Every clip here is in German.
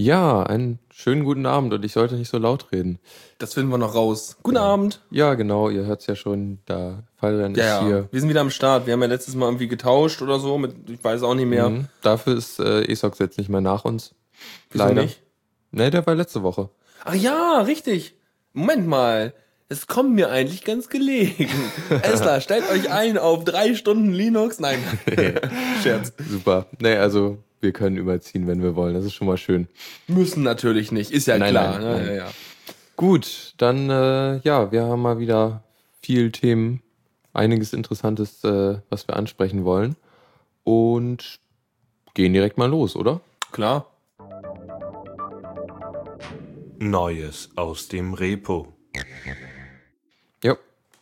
Ja, einen schönen guten Abend und ich sollte nicht so laut reden. Das finden wir noch raus. Guten Abend. Ja, genau, ihr hört es ja schon, da Fallrennen Ja, ist ja. hier. Wir sind wieder am Start. Wir haben ja letztes Mal irgendwie getauscht oder so. Mit, ich weiß auch nicht mehr. Mhm. Dafür ist äh, ESOX jetzt nicht mehr nach uns. Wieso Leider. nicht? Nee, der war letzte Woche. Ach ja, richtig. Moment mal. Es kommt mir eigentlich ganz gelegen. Esther, stellt euch ein auf drei Stunden Linux. Nein. Scherz. Super. Nee, also wir können überziehen, wenn wir wollen. Das ist schon mal schön. Müssen natürlich nicht. Ist ja Nein, klar. nein, ne? nein. Ja, ja. Gut, dann äh, ja, wir haben mal wieder viel Themen, einiges Interessantes, äh, was wir ansprechen wollen. Und gehen direkt mal los, oder? Klar. Neues aus dem Repo. Ja.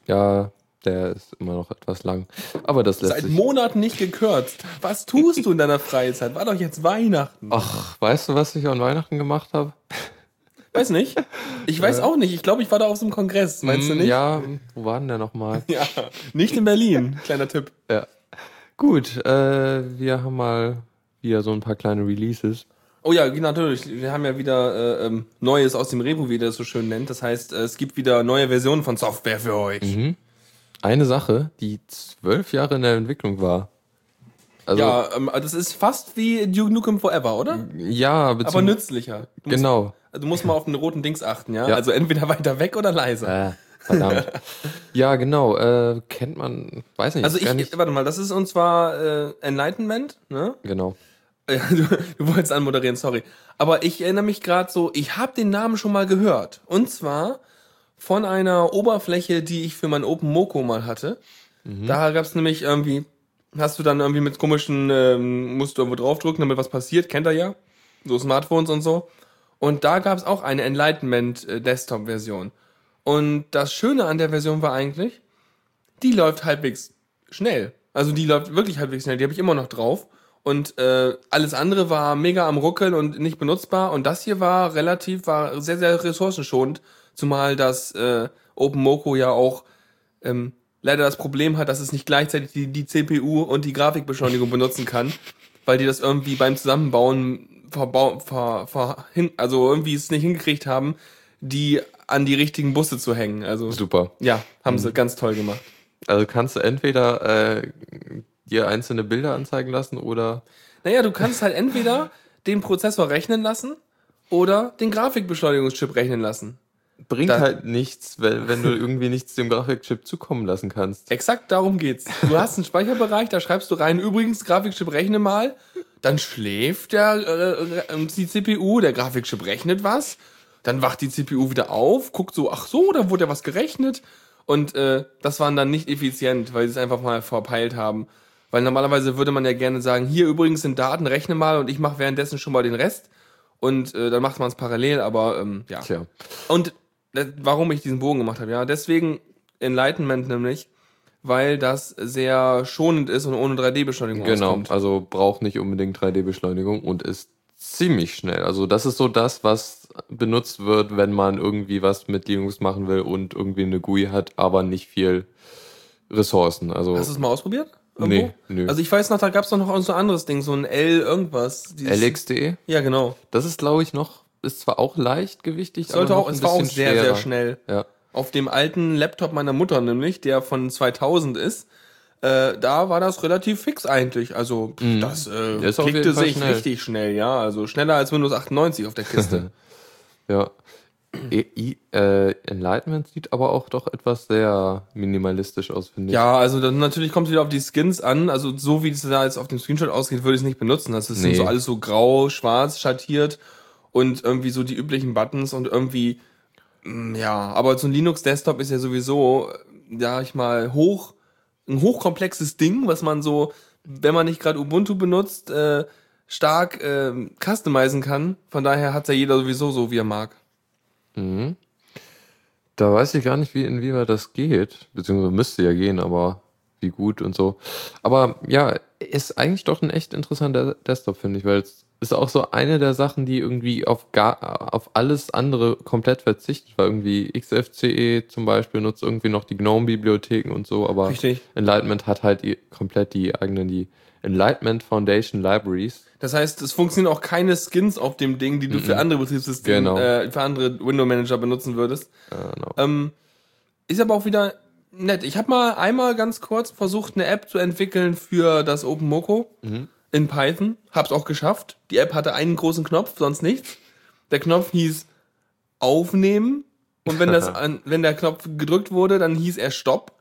Ja, der ist immer noch etwas lang. Aber das lässt Seit sich. Monaten nicht gekürzt. Was tust du in deiner Freizeit? War doch jetzt Weihnachten. Ach, weißt du, was ich an Weihnachten gemacht habe? Weiß nicht. Ich weiß auch nicht. Ich glaube, ich war da auf so einem Kongress. Meinst du Hm, nicht? Ja, wo war denn der nochmal? Ja. Nicht in Berlin. Kleiner Tipp. Ja. Gut, äh, wir haben mal wieder so ein paar kleine Releases. Oh ja, natürlich. Wir haben ja wieder äh, ähm, Neues aus dem Repo, wie ihr das so schön nennt. Das heißt, äh, es gibt wieder neue Versionen von Software für euch. Mhm. Eine Sache, die zwölf Jahre in der Entwicklung war. Also, Ja, ähm, das ist fast wie Duke Nukem Forever, oder? ja Aber nützlicher. Du musst, Genau. du musst mal auf den roten Dings achten, ja? Ja. Also entweder weiter weg oder leiser. Äh, verdammt. ja, genau. Äh, kennt man, weiß nicht. also ich, nicht. warte mal, das ist und zwar äh, Enlightenment, ne? Genau. Ja, du, du wolltest anmoderieren, sorry. Aber ich erinnere mich gerade so, ich habe den Namen schon mal gehört. Und zwar von einer Oberfläche, die ich für mein Open Moco mal hatte. Da gab's nämlich irgendwie, hast du dann irgendwie mit komischen, ähm, musst du irgendwo draufdrücken, damit was passiert, kennt ihr ja. So Smartphones und so. Und da gab's auch eine Enlightenment äh, Desktop-Version. Und das Schöne an der Version war eigentlich, die läuft halbwegs schnell. Also die läuft wirklich halbwegs schnell. Die habe ich immer noch drauf. Und äh, alles andere war mega am Ruckeln und nicht benutzbar. Und das hier war relativ, war sehr, sehr ressourcenschonend. Zumal das äh, OpenMoko ja auch ähm, leider das Problem hat, dass es nicht gleichzeitig die, die CPU und die Grafikbeschleunigung benutzen kann. Weil die das irgendwie beim Zusammenbauen verbau ver, ver, hin, also irgendwie es nicht hingekriegt haben, die an die richtigen Busse zu hängen. Also Super. ja, haben sie ganz toll gemacht. Also kannst du entweder äh, dir einzelne Bilder anzeigen lassen oder. Naja, du kannst halt entweder den Prozessor rechnen lassen oder den Grafikbeschleunigungschip rechnen lassen. Bringt Da- halt nichts, wenn, wenn du irgendwie nichts dem Grafikchip zukommen lassen kannst. Exakt darum geht's. Du hast einen Speicherbereich, da schreibst du rein, übrigens, Grafikchip rechne mal. Dann schläft der, äh, äh, die CPU, der Grafikchip rechnet was. Dann wacht die CPU wieder auf, guckt so, ach so, da wurde ja was gerechnet. Und äh, das waren dann nicht effizient, weil sie es einfach mal verpeilt haben. Weil normalerweise würde man ja gerne sagen, hier übrigens sind Daten, rechne mal und ich mache währenddessen schon mal den Rest. Und äh, dann macht man es parallel, aber ähm, ja. Tja. Und warum ich diesen Bogen gemacht habe, ja, deswegen Enlightenment nämlich, weil das sehr schonend ist und ohne 3D-Beschleunigung Genau, auskommt. also braucht nicht unbedingt 3D-Beschleunigung und ist ziemlich schnell. Also das ist so das, was benutzt wird, wenn man irgendwie was mit Linux machen will und irgendwie eine GUI hat, aber nicht viel Ressourcen. Also Hast du es mal ausprobiert? Nee, nö. Also ich weiß noch, da gab es doch noch so ein anderes Ding, so ein L irgendwas. LX.de, Ja, genau. das ist glaube ich noch, ist zwar auch leichtgewichtig, Sollte aber auch, es war auch sehr, sehr schwerer. schnell. Ja. Auf dem alten Laptop meiner Mutter nämlich, der von 2000 ist, äh, da war das relativ fix eigentlich. Also pff, das äh, Mhm. Fall sich schnell. richtig schnell, ja. Also schneller als Windows 98 auf der Kiste. Ja. E I äh, Enlightenment sieht aber auch doch etwas sehr minimalistisch aus, finde ich. Ja, also dann natürlich kommt es wieder auf die Skins an. Also so wie es da jetzt auf dem Screenshot aussieht, würde ich es nicht benutzen. Das ist Nee. so alles so grau, schwarz, schattiert und irgendwie so die üblichen Buttons und irgendwie, mm, ja, aber so ein Linux-Desktop ist ja sowieso, sag ich mal, hoch, ein hochkomplexes Ding, was man so, wenn man nicht gerade Ubuntu benutzt, äh, stark äh, customizen kann. Von daher hat ja jeder sowieso so, wie er mag. Mhm. Da weiß ich gar nicht, wie inwieweit das geht. Beziehungsweise müsste ja gehen, aber wie gut und so. Aber ja, ist eigentlich doch ein echt interessanter Desktop, finde ich, weil es ist auch so eine der Sachen, die irgendwie auf gar, auf alles andere komplett verzichtet, weil irgendwie XFCE zum Beispiel nutzt irgendwie noch die GNOME-Bibliotheken und so, aber Richtig. Enlightenment hat halt komplett die eigenen, die Enlightenment Foundation Libraries. Das heißt, es funktionieren auch keine Skins auf dem Ding, die du für andere Betriebssysteme, Genau. äh, für andere Window-Manager benutzen würdest. Genau. Ähm, ist aber auch wieder nett. Ich habe mal einmal ganz kurz versucht, eine App zu entwickeln für das OpenMoko in Python. Hab's auch geschafft. Die App hatte einen großen Knopf, sonst nichts. Der Knopf hieß Aufnehmen. Und wenn, das an, wenn der Knopf gedrückt wurde, dann hieß er Stopp.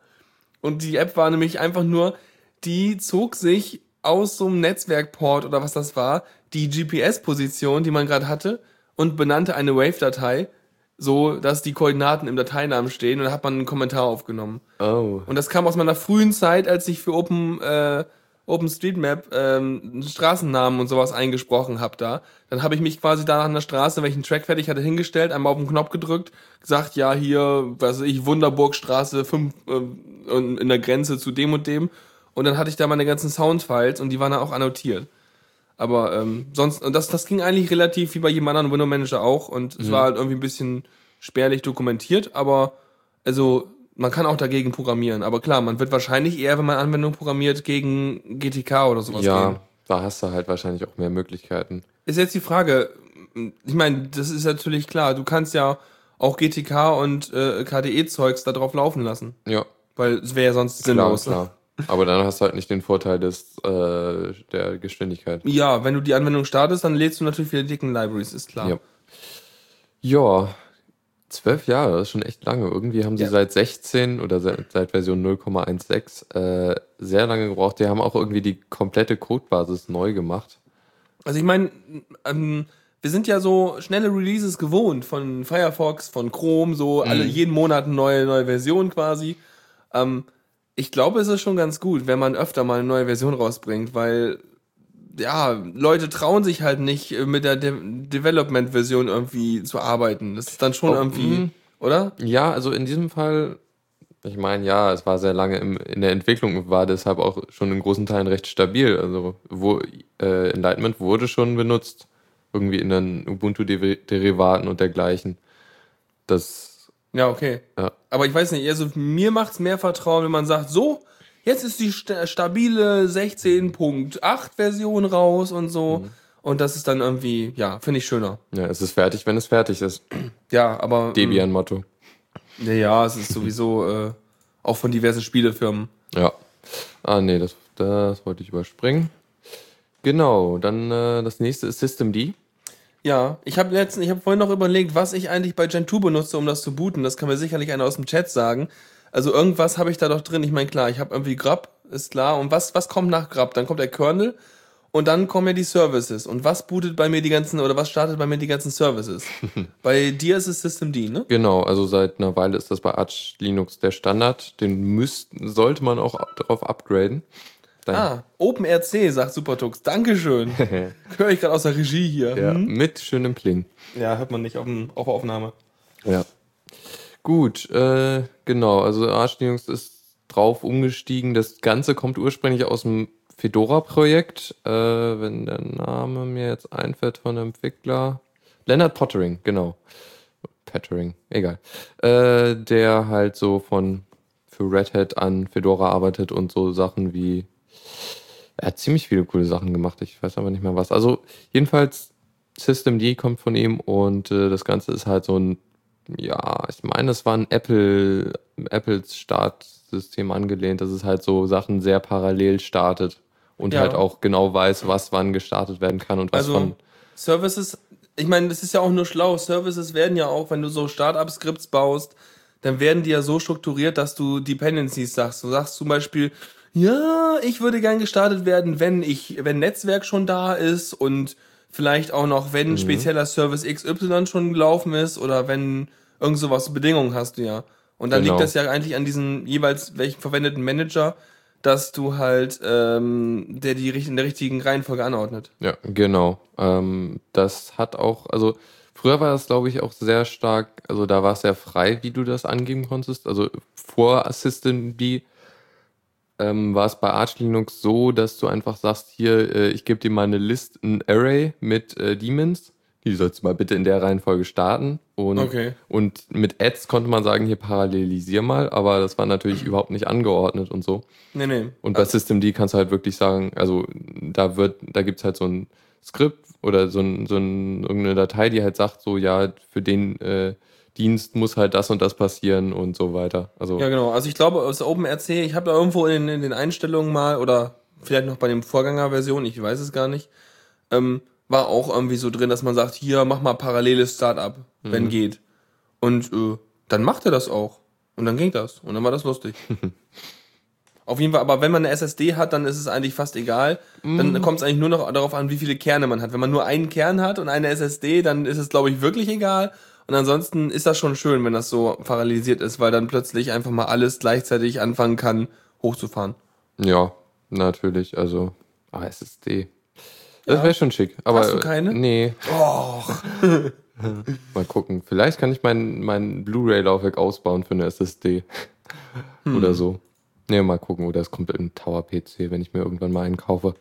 Und die App war nämlich einfach nur, die zog sich aus so einem Netzwerkport oder was das war, die GPS-Position, die man gerade hatte, und benannte eine Wave-Datei, so dass die Koordinaten im Dateinamen stehen und da hat man einen Kommentar aufgenommen. Oh. Und das kam aus meiner frühen Zeit, als ich für Open, äh, OpenStreetMap ähm, Straßennamen und sowas eingesprochen habe da. Dann habe ich mich quasi da an der Straße, wenn ich einen Track fertig hatte, hingestellt, einmal auf den Knopf gedrückt, gesagt, ja, hier, was weiß ich, Wunderburgstraße 5 äh, in der Grenze zu dem und dem. Und dann hatte ich da meine ganzen Soundfiles und die waren dann auch annotiert. Aber ähm, sonst, und das, das ging eigentlich relativ wie bei jedem anderen Window Manager auch und es war halt irgendwie ein bisschen spärlich dokumentiert, aber also man kann auch dagegen programmieren. Aber klar, man wird wahrscheinlich eher, wenn man Anwendungen programmiert, gegen GTK oder sowas Ja, gehen. da hast du halt wahrscheinlich auch mehr Möglichkeiten. Ist jetzt die Frage, ich meine, das ist natürlich klar, du kannst ja auch GTK und äh, KDE-Zeugs da drauf laufen lassen. Ja, Weil es wäre ja sonst klar, sinnlos. ne? klar. Aber dann hast du halt nicht den Vorteil des, äh, der Geschwindigkeit. Ja, wenn du die Anwendung startest, dann lädst du natürlich wieder dicken Libraries, ist klar. Ja. Ja, zwölf Jahre, das ist schon echt lange. Irgendwie haben sie Ja. seit 16 oder seit, seit Version 0,16 äh, sehr lange gebraucht. Die haben auch irgendwie die komplette Codebasis neu gemacht. Also ich meine, ähm, wir sind ja so schnelle Releases gewohnt von Firefox, von Chrome, so alle jeden Monat eine neue, neue Version quasi. Ähm, ich glaube, es ist schon ganz gut, wenn man öfter mal eine neue Version rausbringt, weil ja, Leute trauen sich halt nicht äh, mit der De Development-Version irgendwie zu arbeiten. Das ist dann schon Oh, irgendwie, mhm. oder? Ja, also in diesem Fall, ich meine, ja, es war sehr lange im, in der Entwicklung und war deshalb auch schon in großen Teilen recht stabil. Also wo äh, Enlightenment wurde schon benutzt, irgendwie in den Ubuntu-Derivaten und dergleichen. Das, Ja, okay. ja, Aber ich weiß nicht, also mir macht's mehr Vertrauen, wenn man sagt, so, jetzt ist die sta stabile 16.8 Version raus und so. Und das ist dann irgendwie, ja, finde ich schöner. ja, es ist fertig, wenn es fertig ist. Ja, aber. Debian-Motto. Ja, ja, es ist sowieso äh, auch von diversen Spielefirmen. Ja. Ah, nee, das, das wollte ich überspringen. Genau, dann äh, das nächste ist Systemd. Ja, ich habe letzten, ich habe vorhin noch überlegt, was ich eigentlich bei Gentoo benutze, um das zu booten. Das kann mir sicherlich einer aus dem Chat sagen. Also irgendwas habe ich da doch drin. Ich meine, klar, ich habe irgendwie Grub, ist klar. Und was, was kommt nach Grub? Dann kommt der Kernel und dann kommen ja die Services. Und was bootet bei mir die ganzen, oder was startet bei mir die ganzen Services? bei dir ist es Systemd, ne? Genau, also seit einer Weile ist das bei Arch Linux der Standard. Den müssten, sollte man auch darauf upgraden. Dann, Ah, OpenRC, sagt Supertux. Dankeschön. Höre ich gerade aus der Regie hier. ja, Hm? mit schönem Pling. ja, hört man nicht auf, dem, auf der Aufnahme. Ja. Gut, äh, genau, also Arch Linux ist drauf umgestiegen. Das Ganze kommt ursprünglich aus dem Fedora-Projekt, äh, wenn der Name mir jetzt einfällt von dem Entwickler. Leonard Pottering, genau. Pottering, egal. Äh, der halt so von für Red Hat an Fedora arbeitet und so Sachen wie er hat ziemlich viele coole Sachen gemacht, ich weiß aber nicht mehr was. Also jedenfalls Systemd kommt von ihm und äh, das Ganze ist halt so ein, ja, ich meine, es war ein Apple, Apples Startsystem angelehnt, dass es halt so Sachen sehr parallel startet und Ja. halt auch genau weiß, was wann gestartet werden kann und was Also von. Services, ich meine, das ist ja auch nur schlau. Services werden ja auch, wenn du so Startup-Skripts baust, dann werden die ja so strukturiert, dass du Dependencies sagst. Du sagst zum Beispiel, ja, ich würde gern gestartet werden, wenn ich, wenn Netzwerk schon da ist und vielleicht auch noch, wenn Mhm. spezieller Service XY schon gelaufen ist oder wenn irgend sowas Bedingungen hast du ja. Und dann Genau. liegt das ja eigentlich an diesen jeweils welchen verwendeten Manager, dass du halt, ähm, der die in der richtigen Reihenfolge anordnet. Ja, genau. Ähm, das hat auch, also früher war das, glaube ich, auch sehr stark, also da war es sehr frei, wie du das angeben konntest. Also vor Systemd ähm, war es bei Arch Linux so, dass du einfach sagst, hier, äh, ich gebe dir mal eine List, ein Array mit äh, Daemons. Die sollst du mal bitte in der Reihenfolge starten. Und, Okay. und mit Ads konnte man sagen, hier parallelisier mal, aber das war natürlich überhaupt nicht angeordnet und so. Nee, nee. Und bei Systemd kannst du halt wirklich sagen, also da wird, da gibt's halt so ein Skript oder so, ein, so ein, irgendeine Datei, die halt sagt, so ja, für den äh, Dienst muss halt das und das passieren und so weiter. Also Ja, genau. Also ich glaube, aus OpenRC, ich habe da irgendwo in, in den Einstellungen mal, oder vielleicht noch bei den Vorgängerversionen, ich weiß es gar nicht, ähm, war auch irgendwie so drin, dass man sagt, hier, mach mal paralleles Startup, wenn geht. Und äh, dann macht er das auch. Und dann ging das. Und dann war das lustig. Auf jeden Fall, aber wenn man eine SSD hat, dann ist es eigentlich fast egal. Dann kommt es eigentlich nur noch darauf an, wie viele Kerne man hat. Wenn man nur einen Kern hat und eine SSD, dann ist es, glaube ich, wirklich egal. Und ansonsten ist das schon schön, wenn das so parallelisiert ist, weil dann plötzlich einfach mal alles gleichzeitig anfangen kann, hochzufahren. ja, natürlich. Also ah, SSD. Das wäre schon schick. Aber, Hast du keine? Nee. Och. Mal gucken. Vielleicht kann ich mein, mein Blu-ray-Laufwerk ausbauen für eine SSD. Hm. Oder so. Nee, mal gucken. Oder es kommt ein Tower-PC, wenn ich mir irgendwann mal einen kaufe.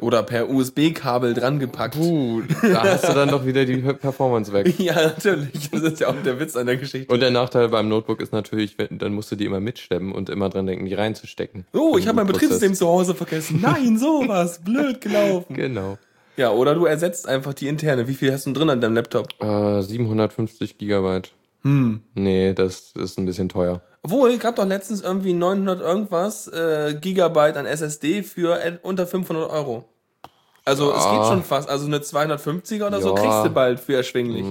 Oder per USB-Kabel dran gepackt. Uh, da hast du dann doch wieder die Performance weg. Ja, natürlich. Das ist ja auch der Witz an der Geschichte. Und der Nachteil beim Notebook ist natürlich, dann musst du die immer mitschleppen und immer dran denken, die reinzustecken. Oh, ich habe mein. Betriebssystem zu Hause vergessen. Nein, sowas. Blöd gelaufen. Genau. Ja, oder du ersetzt einfach die interne. Wie viel hast du drin an deinem Laptop? Äh, 750 Gigabyte. Hm. Nee, das ist ein bisschen teuer. Obwohl, gab doch letztens irgendwie 900 irgendwas äh, Gigabyte an SSD für unter 500 Euro. Also es Ja. geht schon fast. Also eine 250er oder so Ja. kriegst du bald für erschwinglich.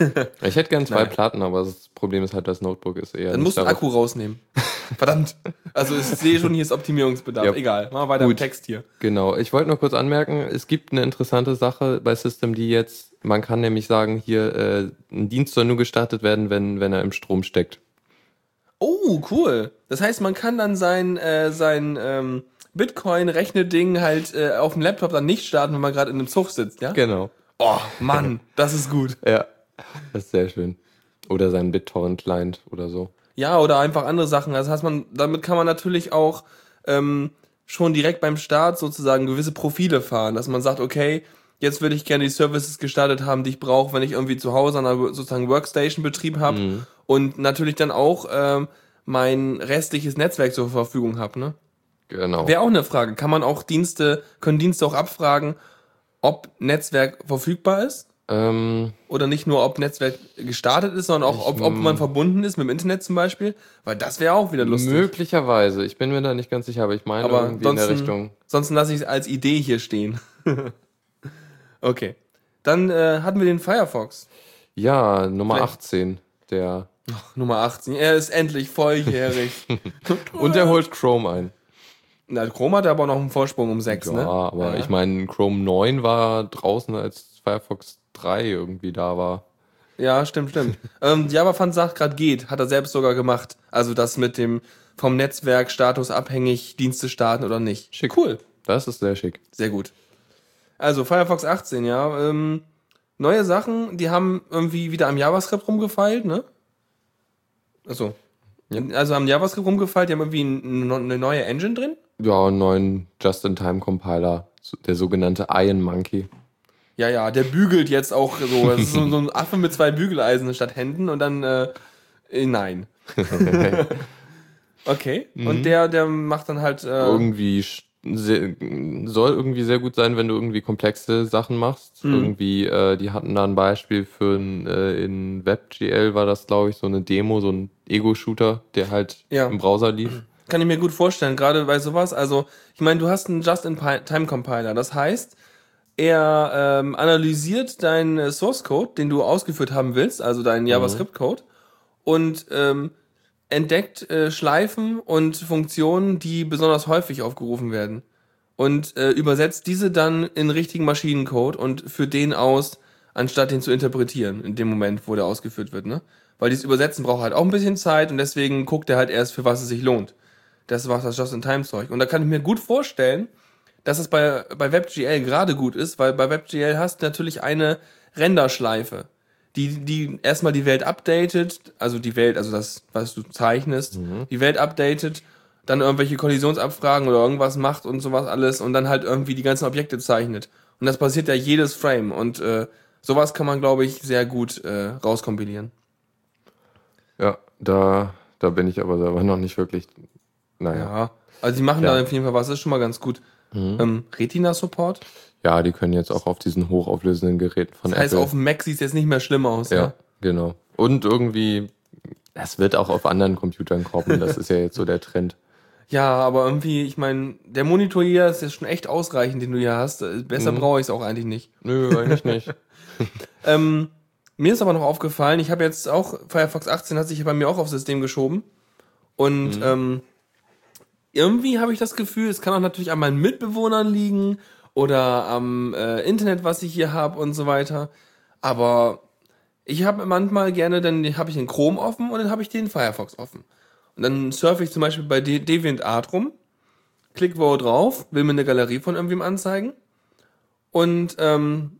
Ich hätte gern zwei Nein. Platten, aber das Problem ist halt, das Notebook ist eher. Dann musst du Akku rausnehmen. Verdammt. Also ich sehe schon, hier ist Optimierungsbedarf. Ja. Egal, machen wir weiter Gut. im Text hier. Genau. Ich wollte nur kurz anmerken, es gibt eine interessante Sache bei System, die jetzt, man kann nämlich sagen, hier, äh, ein Dienst soll nur gestartet werden, wenn, wenn er im Strom steckt. Oh, cool. Das heißt, man kann dann sein, äh, sein ähm, Bitcoin-Rechne-Ding halt äh, auf dem Laptop dann nicht starten, wenn man gerade in einem Zug sitzt, ja? Genau. Oh, Mann, das ist gut. Ja. Das ist sehr schön. Oder sein BitTorrent-Client oder so. Ja, oder einfach andere Sachen. Also heißt man, damit kann man natürlich auch ähm, schon direkt beim Start sozusagen gewisse Profile fahren, dass man sagt, okay, jetzt würde ich gerne die Services gestartet haben, die ich brauche, wenn ich irgendwie zu Hause an einer sozusagen Workstation-Betrieb habe und natürlich dann auch ähm, mein restliches Netzwerk zur Verfügung habe. Ne? Genau. Wäre auch eine Frage. Kann man auch Dienste, können Dienste auch abfragen, ob Netzwerk verfügbar ist? Ähm, Oder nicht nur, ob Netzwerk gestartet ist, sondern auch, ob, ob man verbunden ist mit dem Internet zum Beispiel? Weil das wäre auch wieder lustig. möglicherweise. Ich bin mir da nicht ganz sicher, aber ich meine Aber irgendwie in der sonst, Richtung. sonst lasse ich es als Idee hier stehen. okay. Dann äh, hatten wir den Firefox. Ja, Nummer Vielleicht- 18. Der. Nummer 18. Er ist endlich volljährig. Und der holt Chrome ein. Na, Chrome hat aber noch einen Vorsprung um 6, Ja, ne? aber Ja. ich meine, Chrome 9 war draußen, als Firefox 3 irgendwie da war. Ja, stimmt, stimmt. ähm, JavaFan sagt gerade geht, hat er selbst sogar gemacht. Also das mit dem vom Netzwerk Status abhängig Dienste starten oder nicht. Schick. Cool. Das ist sehr schick. Sehr gut. Also Firefox 18, ja. Ähm, neue Sachen, die haben irgendwie wieder am JavaScript rumgefeilt, ne? Achso. Ja. Also am JavaScript rumgefeilt, die haben irgendwie ein- eine neue Engine drin. Ja, einen neuen Just-in-Time-Compiler, der sogenannte Iron Monkey. Ja, ja, der bügelt jetzt auch so. Das ist so, ein Affe mit zwei Bügeleisen statt Händen und dann, äh, äh, nein. okay. Und der, der macht dann halt, äh, irgendwie sehr, soll irgendwie sehr gut sein, wenn du irgendwie komplexe Sachen machst. Mhm. Irgendwie, äh, die hatten da ein Beispiel für ein, äh, in WebGL war das, glaube ich, so eine Demo, so ein Ego-Shooter, der halt Ja. im Browser lief. Kann ich mir gut vorstellen, gerade bei sowas. Also, ich meine, du hast einen Just-in-Time-Compiler. Das heißt, er ähm, analysiert deinen Source Code, den du ausgeführt haben willst, also deinen JavaScript-Code, und ähm, entdeckt äh, Schleifen und Funktionen, die besonders häufig aufgerufen werden. Und äh, übersetzt diese dann in richtigen Maschinencode und führt den aus, anstatt den zu interpretieren, in dem Moment, wo der ausgeführt wird. Ne? Weil dieses Übersetzen braucht halt auch ein bisschen Zeit und deswegen guckt er halt erst, für was es sich lohnt. Das war das Just-in-Time-Zeug. Und da kann ich mir gut vorstellen, dass es bei, bei WebGL gerade gut ist, weil bei WebGL hast du natürlich eine Renderschleife, die, die erstmal die Welt updatet, also die Welt, also das, was du zeichnest, die Welt updatet, dann irgendwelche Kollisionsabfragen oder irgendwas macht und sowas alles und dann halt irgendwie die ganzen Objekte zeichnet. Und das passiert ja jedes Frame und äh, sowas kann man, glaube ich, sehr gut äh, rauskompilieren. Ja, da, da bin ich aber selber noch nicht wirklich. Naja. Ja, also die machen Ja. da auf jeden Fall was, das ist schon mal ganz gut. Ähm, Retina-Support? Ja, die können jetzt auch auf diesen hochauflösenden Geräten von Das heißt, Apple. auf dem Mac sieht es jetzt nicht mehr schlimm aus. ja, Ja. genau. Und irgendwie, das wird auch auf anderen Computern kommen. Das ist ja jetzt so der Trend. Ja, aber irgendwie, ich meine, der Monitor hier ist jetzt schon echt ausreichend, den du hier hast. Besser brauche ich es auch eigentlich nicht. Nö, eigentlich nicht. Ähm, mir ist aber noch aufgefallen, ich habe jetzt auch, Firefox 18 hat sich ja bei mir auch aufs System geschoben. Und ähm, irgendwie habe ich das Gefühl, es kann auch natürlich an meinen Mitbewohnern liegen oder am äh, Internet, was ich hier habe und so weiter. Aber ich habe manchmal gerne, dann habe ich den Chrome offen und dann habe ich den Firefox offen. Und dann surfe ich zum Beispiel bei De DeviantArt rum, klick wo drauf, will mir eine Galerie von irgendwem anzeigen. Und ähm,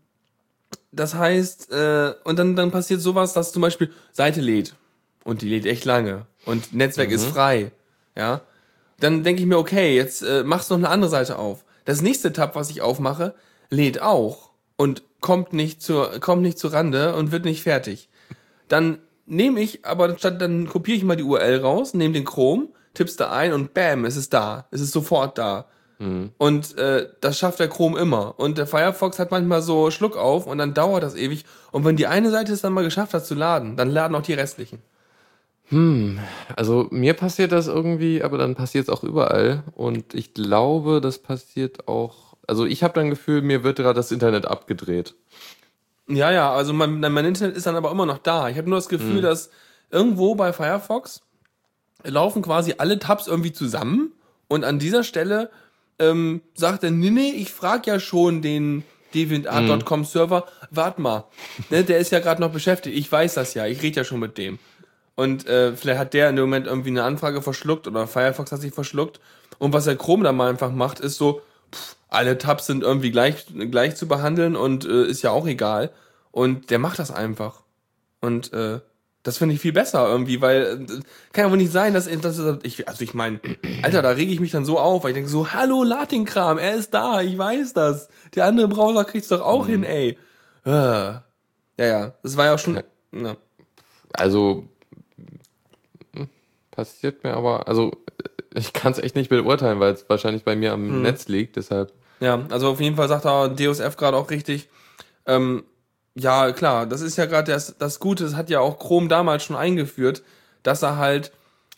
das heißt, äh, und dann, dann passiert sowas, dass zum Beispiel Seite lädt. Und die lädt echt lange. Und Netzwerk ist frei. Ja. Dann denke ich mir, okay, jetzt äh, machst du noch eine andere Seite auf. Das nächste Tab, was ich aufmache, lädt auch. Und kommt nicht zur, kommt nicht zur Rande und wird nicht fertig. Dann nehme ich, aber statt, dann kopiere ich mal die URL raus, nehme den Chrome, tipp's da ein und bam, es ist da. Es ist sofort da. Und äh, das schafft der Chrome immer. Und der Firefox hat manchmal so Schluck auf und dann dauert das ewig. Und wenn die eine Seite es dann mal geschafft hat zu laden, dann laden auch die restlichen. Also mir passiert das irgendwie, aber dann passiert es auch überall. Und ich glaube, das passiert auch. Also ich habe dann Gefühl, mir wird gerade das Internet abgedreht. Ja, ja, also mein, mein Internet ist dann aber immer noch da. Ich habe nur das Gefühl, dass irgendwo bei Firefox laufen quasi alle Tabs irgendwie zusammen und an dieser Stelle ähm, sagt er, nee, nee, ich frag ja schon den deviantart.com Server, wart mal, ne, der ist ja gerade noch beschäftigt, ich weiß das ja, ich rede ja schon mit dem. Und äh, vielleicht hat der in dem Moment irgendwie eine Anfrage verschluckt oder Firefox hat sich verschluckt. Und was der Chrome dann mal einfach macht, ist so, pff, alle Tabs sind irgendwie gleich, gleich zu behandeln und äh, ist ja auch egal. Und der macht das einfach. Und äh, das finde ich viel besser irgendwie, weil äh, kann ja wohl nicht sein, dass, dass ich, also ich meine, Alter, da rege ich mich dann so auf, weil ich denke so, hallo, lad den Kram, er ist da, ich weiß das. Der andere Browser kriegt's doch auch hin, ey. Äh. Ja, ja, das war ja auch schon. Ja. Also passiert mir aber, also ich kann es echt nicht beurteilen, weil es wahrscheinlich bei mir am Netz liegt. Deshalb Ja, also auf jeden Fall sagt er DOSF gerade auch richtig. Ähm, ja, klar, das ist ja gerade das, das Gute, das hat ja auch Chrome damals schon eingeführt, dass er halt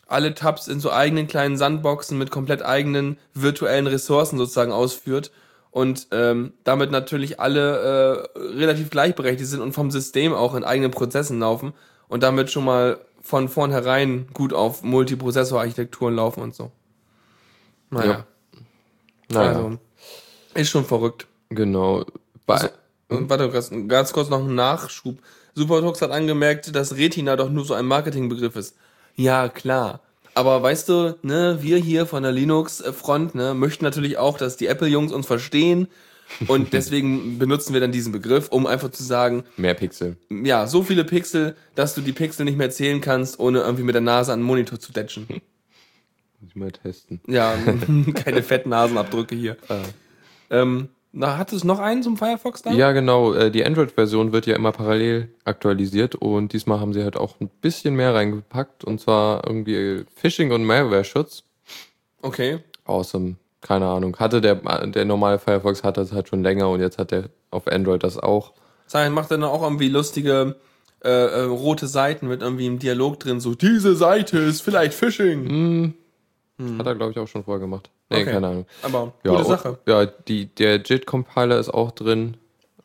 alle Tabs in so eigenen kleinen Sandboxen mit komplett eigenen virtuellen Ressourcen sozusagen ausführt und ähm, damit natürlich alle äh, relativ gleichberechtigt sind und vom System auch in eigenen Prozessen laufen und damit schon mal von vornherein gut auf Multiprozessor-Architekturen laufen und so. Naja, Ja. naja, also ist schon verrückt. genau. Bei, Und warte, ganz, ganz kurz noch ein Nachschub. Supertux hat angemerkt, dass Retina doch nur so ein Marketingbegriff ist. Ja, klar. Aber weißt du, ne, wir hier von der Linux-Front, ne, möchten natürlich auch, dass die Apple-Jungs uns verstehen. Und deswegen benutzen wir dann diesen Begriff, um einfach zu sagen, mehr Pixel. ja, so viele Pixel, dass du die Pixel nicht mehr zählen kannst, ohne irgendwie mit der Nase an den Monitor zu datschen. Muss ich mal testen. Ja, keine fetten Nasenabdrücke hier. Ähm, na, hat es noch einen zum Firefox da? Ja, genau. äh, Die Android-Version wird ja immer parallel aktualisiert und diesmal haben sie halt auch ein bisschen mehr reingepackt und zwar irgendwie Phishing und Malware-Schutz. Okay. Awesome. Keine Ahnung. Hatte der, der normale Firefox hat das halt schon länger und jetzt hat der auf Android das auch. Sein macht dann auch irgendwie lustige äh, äh, rote Seiten mit irgendwie im Dialog drin, so diese Seite ist vielleicht Phishing. Hat er, glaube ich, auch schon vorher gemacht. Nee, Okay. keine Ahnung. Aber Ja, gute und- Sache. Ja, die, der JIT-Compiler ist auch drin.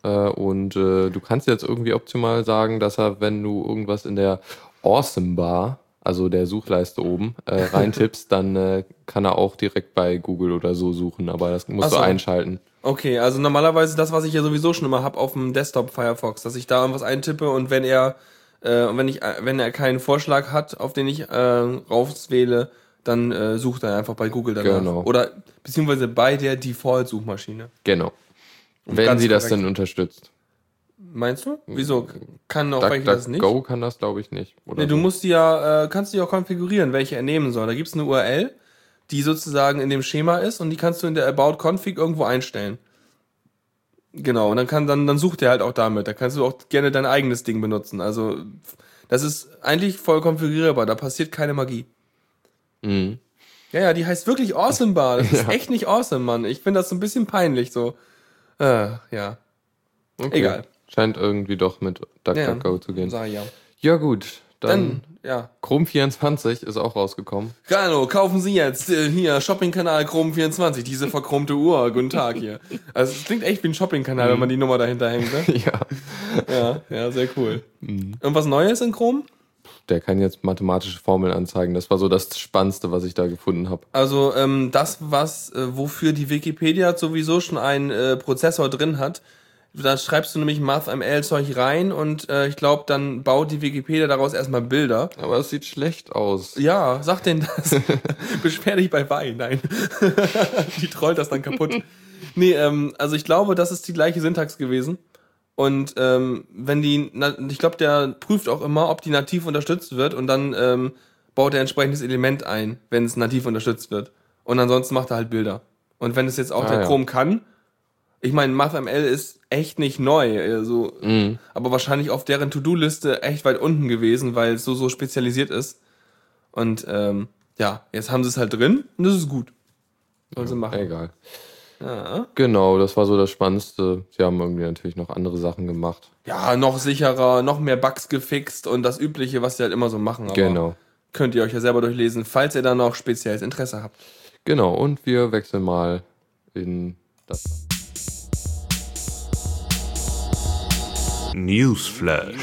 Äh, und äh, du kannst jetzt irgendwie optimal sagen, dass er, wenn du irgendwas in der Awesome Bar, also der Suchleiste oben, äh, reintippst, dann äh, kann er auch direkt bei Google oder so suchen. Aber das musst so. du einschalten. Okay, also normalerweise das, was ich ja sowieso schon immer hab auf dem Desktop Firefox, dass ich da irgendwas eintippe und wenn er äh, und wenn ich äh, wenn er keinen Vorschlag hat, auf den ich äh, rauswähle, dann äh, sucht er einfach bei Google danach. Genau. Oder beziehungsweise bei der Default-Suchmaschine. Genau. Wenn ganz sie das korrekt. denn unterstützt. Meinst du? Wieso? Kann auch welche das nicht? DuckDuckGo kann das, glaube ich, nicht. Oder Nee, du so. musst die ja, äh, kannst du ja auch konfigurieren, welche er nehmen soll. Da gibt's eine URL, die sozusagen in dem Schema ist und die kannst du in der About Config irgendwo einstellen. Genau, und dann kann dann dann sucht er halt auch damit. Da kannst du auch gerne dein eigenes Ding benutzen. Also das ist eigentlich voll konfigurierbar, da passiert keine Magie. Mhm. Ja, ja, die heißt wirklich Awesome Bar. Das ist echt nicht awesome, Mann. Ich finde das so ein bisschen peinlich so. Äh, ja. Okay. Egal. Scheint irgendwie doch mit DuckDuckGo Ja. zu gehen. Sag ich ja. Ja, gut. Dann, Dann, ja. Chrome 24 ist auch rausgekommen. Hallo, kaufen Sie jetzt äh, hier Shoppingkanal Chrome24, diese verchromte Uhr. Guten Tag hier. Also es klingt echt wie ein Shoppingkanal, wenn man die Nummer dahinter hängt, ne? ja. Ja, ja, sehr cool. Irgendwas Neues in Chrome? Der kann jetzt mathematische Formeln anzeigen. Das war so das Spannendste, was ich da gefunden habe. Also ähm, das, was äh, wofür die Wikipedia sowieso schon einen äh, Prozessor drin hat, da schreibst du nämlich MathML-Zeug rein und äh, ich glaube, dann baut die Wikipedia daraus erstmal Bilder. Aber es sieht schlecht aus. Ja, sag denn das. Beschwer dich bei Wein. Nein. die trollt das dann kaputt. Nee, ähm, also ich glaube, das ist die gleiche Syntax gewesen. Und ähm, wenn die, na, ich glaube, der prüft auch immer, ob die nativ unterstützt wird und dann ähm, baut er entsprechendes Element ein, wenn es nativ unterstützt wird. Und ansonsten macht er halt Bilder. Und wenn es jetzt auch Ah, der ja. Chrome kann, ich meine, MathML ist echt nicht neu, also, Mhm. aber wahrscheinlich auf deren To-Do-Liste echt weit unten gewesen, weil es so, so spezialisiert ist. Und ähm, ja, jetzt haben sie es halt drin und das ist gut. Sollen sie machen. Egal. Ja. Genau, das war so das Spannendste. Sie haben irgendwie natürlich noch andere Sachen gemacht. ja, noch sicherer, noch mehr Bugs gefixt und das Übliche, was sie halt immer so machen. Aber Genau. Könnt ihr euch ja selber durchlesen, falls ihr da noch spezielles Interesse habt. Genau, und wir wechseln mal in das. Newsflash.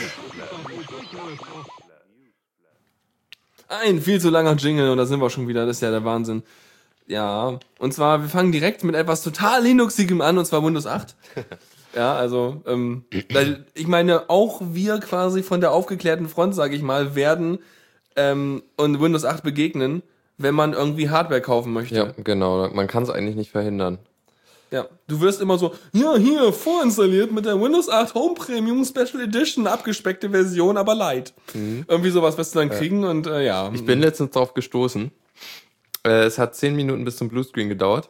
Ein viel zu langer Jingle und da sind wir schon wieder, das ist ja der Wahnsinn. Ja, und zwar, wir fangen direkt mit etwas total Linuxigem an, und zwar Windows 8. Ja, also, ähm, ich meine, auch wir quasi von der aufgeklärten Front, sage ich mal, werden ähm, und Windows 8 begegnen, wenn man irgendwie Hardware kaufen möchte. Ja, genau. Man kann es eigentlich nicht verhindern. Ja, du wirst immer so, ja, hier, vorinstalliert mit der Windows 8 Home Premium Special Edition, abgespeckte Version, aber light. Irgendwie sowas wirst du dann kriegen und äh, ja. Ich bin letztens drauf gestoßen. Äh, es hat zehn Minuten bis zum Bluescreen gedauert.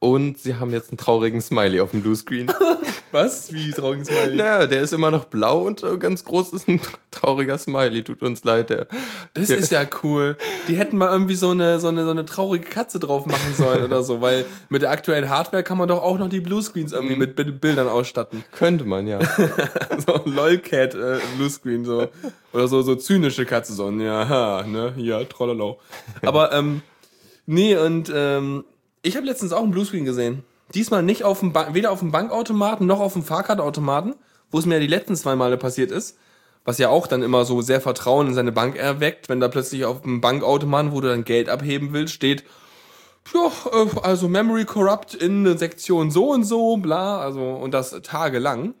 Und sie haben jetzt einen traurigen Smiley auf dem Bluescreen. Was? Wie traurigen Smiley? naja, der ist immer noch blau und äh, ganz groß ist ein trauriger Smiley. Tut uns leid, der. Das ist ja cool. Die hätten mal irgendwie so eine, so eine, so eine traurige Katze drauf machen sollen oder so, weil mit der aktuellen Hardware kann man doch auch noch die Bluescreens irgendwie mit Bi- Bildern ausstatten. Könnte man, ja. So LOLcat äh, Bluescreen, so. Oder so, so zynische Katze, so, ja, ha, ne, ja, trollolo. Aber, ähm, nee, und, ähm, ich habe letztens auch einen Bluescreen gesehen. Diesmal nicht auf dem ba weder auf dem Bankautomaten noch auf dem Fahrkartautomaten, wo es mir ja die letzten zwei Male passiert ist. Was ja auch dann immer so sehr Vertrauen in seine Bank erweckt, wenn da plötzlich auf dem Bankautomaten, wo du dann Geld abheben willst, steht, ja, äh, also Memory Corrupt in Sektion so und so, bla, also, und das tagelang.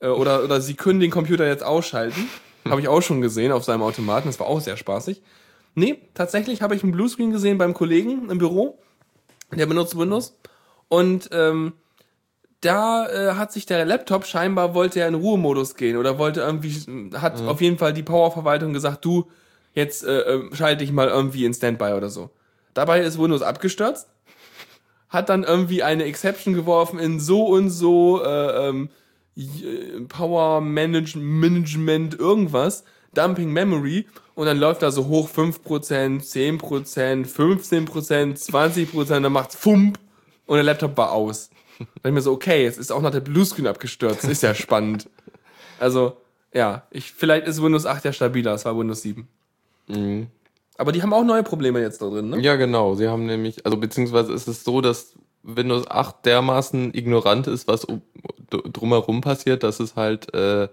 Äh, Oder, oder sie können den Computer jetzt ausschalten. Habe ich auch schon gesehen auf seinem Automaten, das war auch sehr spaßig. Nee, tatsächlich habe ich einen Bluescreen gesehen beim Kollegen im Büro, der benutzt Windows. Und ähm, da äh, hat sich der Laptop scheinbar wollte er in Ruhemodus gehen oder wollte irgendwie, hat auf jeden Fall die Powerverwaltung gesagt, du, jetzt äh, äh, schalte dich mal irgendwie in Standby oder so. Dabei ist Windows abgestürzt, hat dann irgendwie eine Exception geworfen in so und so äh, ähm, äh, Power Manage Management irgendwas, Dumping Memory und dann läuft da so hoch 5%, 10%, 15%, 20%, dann macht's Fump und der Laptop war aus. Dann ich mir so, okay, jetzt ist auch noch der Bluescreen abgestürzt, ist ja spannend. Also, ja, ich, vielleicht ist Windows 8 ja stabiler, es war Windows 7. Aber die haben auch neue Probleme jetzt da drin, ne? Ja, genau. Sie haben nämlich, also beziehungsweise ist es so, dass Windows 8 dermaßen ignorant ist, was um- drumherum passiert, dass es halt, äh,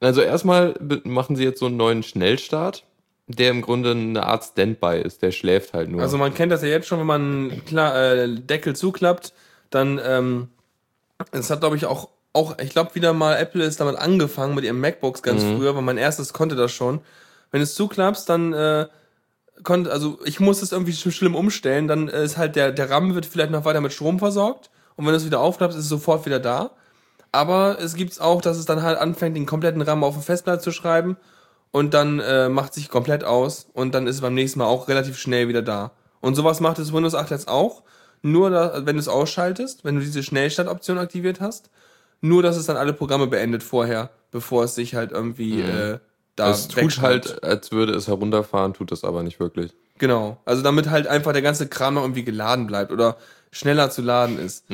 also erstmal machen sie jetzt so einen neuen Schnellstart, der im Grunde eine Art Standby ist, der schläft halt nur. Also man kennt das ja jetzt schon, wenn man klar, äh, Deckel zuklappt, dann, ähm, es hat glaube ich auch, auch, ich glaube wieder mal, Apple ist damit angefangen mit ihren MacBooks ganz früher, weil mein erstes konnte das schon. Wenn du es zuklappst, dann, äh, konnte, also ich muss es irgendwie sch- schlimm umstellen, dann ist halt der, der RAM wird vielleicht noch weiter mit Strom versorgt und wenn du es wieder aufklappst, ist es sofort wieder da. Aber es gibt's auch, dass es dann halt anfängt, den kompletten RAM auf den Festplatte zu schreiben und dann äh, macht sich komplett aus und dann ist es beim nächsten Mal auch relativ schnell wieder da. Und sowas macht das Windows 8 jetzt auch. Nur, da, wenn du es ausschaltest, wenn du diese Schnellstartoption aktiviert hast. Nur, dass es dann alle Programme beendet vorher, bevor es sich halt irgendwie Mhm. äh, da es tut halt, als würde es herunterfahren, tut es aber nicht wirklich. Genau. Also damit halt einfach der ganze Kram noch irgendwie geladen bleibt oder schneller zu laden ist.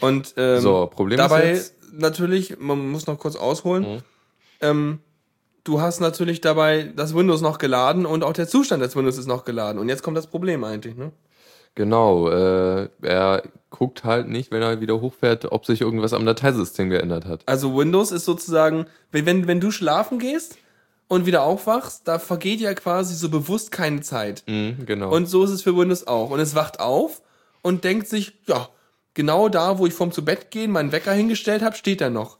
Und ähm, Mhm. So, Problem ist dabei jetzt- natürlich, man muss noch kurz ausholen. Mhm. Ähm, du hast natürlich dabei das Windows noch geladen und auch der Zustand des Windows ist noch geladen. Und jetzt kommt das Problem eigentlich, ne? Genau, äh, er guckt halt nicht, wenn er wieder hochfährt, ob sich irgendwas am Dateisystem geändert hat. Also Windows ist sozusagen, wenn, wenn, du schlafen gehst und wieder aufwachst, da vergeht ja quasi so bewusst keine Zeit. Mhm, genau. Und so ist es für Windows auch. Und es wacht auf und denkt sich, ja, genau da, wo ich vorm zu Bett gehen meinen Wecker hingestellt habe, steht er noch.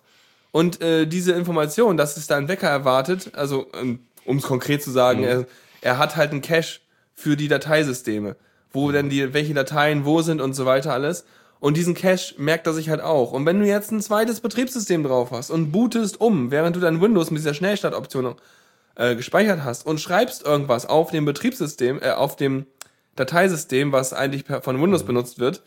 Und äh, diese Information, dass es da einen Wecker erwartet, also ähm, um es konkret zu sagen, er, er hat halt einen Cache für die Dateisysteme, wo dann die, welche Dateien wo sind und so weiter alles. Und diesen Cache merkt er sich halt auch. Und wenn du jetzt ein zweites Betriebssystem drauf hast und bootest um, während du dein Windows mit dieser Schnellstartoption äh, gespeichert hast und schreibst irgendwas auf dem Betriebssystem, äh, auf dem Dateisystem, was eigentlich per, von Windows benutzt wird,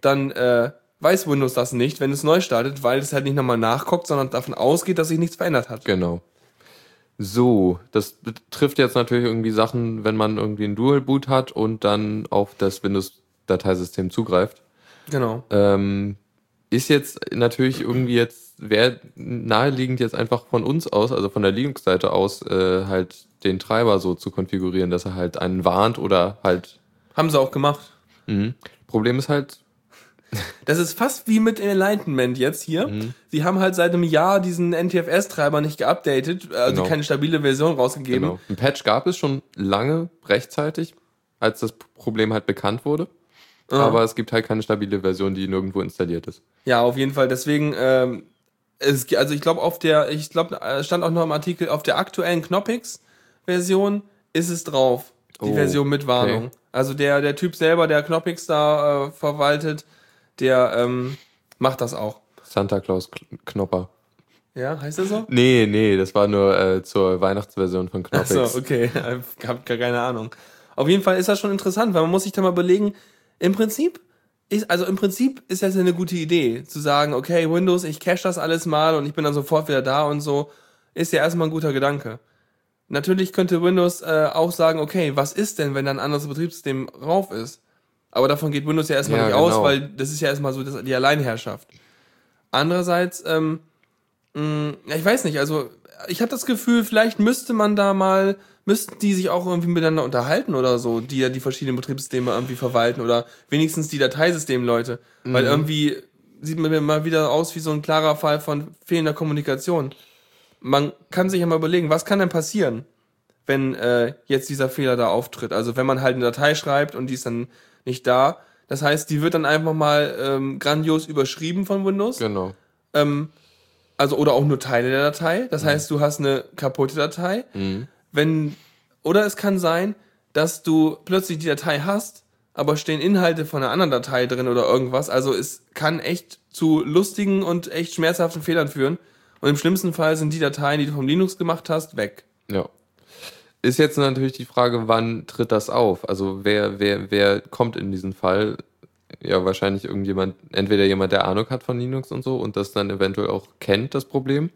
dann äh, weiß Windows das nicht, wenn es neu startet, weil es halt nicht nochmal nachguckt, sondern davon ausgeht, dass sich nichts verändert hat. Genau. So, das betrifft jetzt natürlich irgendwie Sachen, wenn man irgendwie ein Dual Boot hat und dann auf das Windows-Dateisystem zugreift. Genau. Ähm, ist jetzt natürlich irgendwie jetzt, wäre naheliegend jetzt einfach von uns aus, also von der Linux-Seite aus, äh, halt den Treiber so zu konfigurieren, dass er halt einen warnt oder halt. Haben sie auch gemacht. Mhm. Problem ist halt, Das ist fast wie mit Enlightenment jetzt hier. Sie haben halt seit einem Jahr diesen NTFS-Treiber nicht geupdatet, also Genau. keine stabile Version rausgegeben. genau. Ein Patch gab es schon lange rechtzeitig, als das Problem halt bekannt wurde. Aber es gibt halt keine stabile Version, die nirgendwo installiert ist. Ja, auf jeden Fall. Deswegen, ähm, es, also ich glaube auf der, ich glaube, stand auch noch im Artikel, auf der aktuellen Knoppix-Version ist es drauf. Die Oh, Version mit Warnung. okay. Also der, der Typ selber, der Knoppix da äh, verwaltet, der ähm, macht das auch. Santa Claus Knopper. Ja, heißt er so? Nee, nee, das war nur äh, zur Weihnachtsversion von Ach Knoppix. so, okay. Ich hab gar keine Ahnung. Auf jeden Fall ist das schon interessant, weil man muss sich da mal überlegen, im Prinzip ist, also im Prinzip ist das ja eine gute Idee, zu sagen, okay, Windows, ich cache das alles mal und ich bin dann sofort wieder da und so, ist ja erstmal ein guter Gedanke. Natürlich könnte Windows äh, auch sagen, okay, was ist denn, wenn da ein anderes Betriebssystem rauf ist? Aber davon geht Windows ja erstmal Ja, nicht aus, genau. weil das ist ja erstmal so die Alleinherrschaft. Andererseits, ähm, mh, ja, ich weiß nicht, also ich habe das Gefühl, vielleicht müsste man da mal, müssten die sich auch irgendwie miteinander unterhalten oder so, die ja die verschiedenen Betriebssysteme irgendwie verwalten oder wenigstens die Dateisystemleute. Weil irgendwie sieht man mir mal wieder aus wie so ein klarer Fall von fehlender Kommunikation. Man kann sich ja mal überlegen, was kann denn passieren, wenn äh, jetzt dieser Fehler da auftritt? Also wenn man halt eine Datei schreibt und die ist dann nicht da. Das heißt, die wird dann einfach mal ähm, grandios überschrieben von Windows. Genau. Ähm, also oder auch nur Teile der Datei. Das heißt, du hast eine kaputte Datei. Wenn oder es kann sein, dass du plötzlich die Datei hast, aber stehen Inhalte von einer anderen Datei drin oder irgendwas. Also es kann echt zu lustigen und echt schmerzhaften Fehlern führen. Und im schlimmsten Fall sind die Dateien, die du vom Linux gemacht hast, weg. Ja. Ist jetzt natürlich die Frage, wann tritt das auf? Also wer, wer, wer kommt in diesen Fall? Ja, wahrscheinlich irgendjemand, entweder jemand, der Ahnung hat von Linux und so und das dann eventuell auch kennt, das Problem.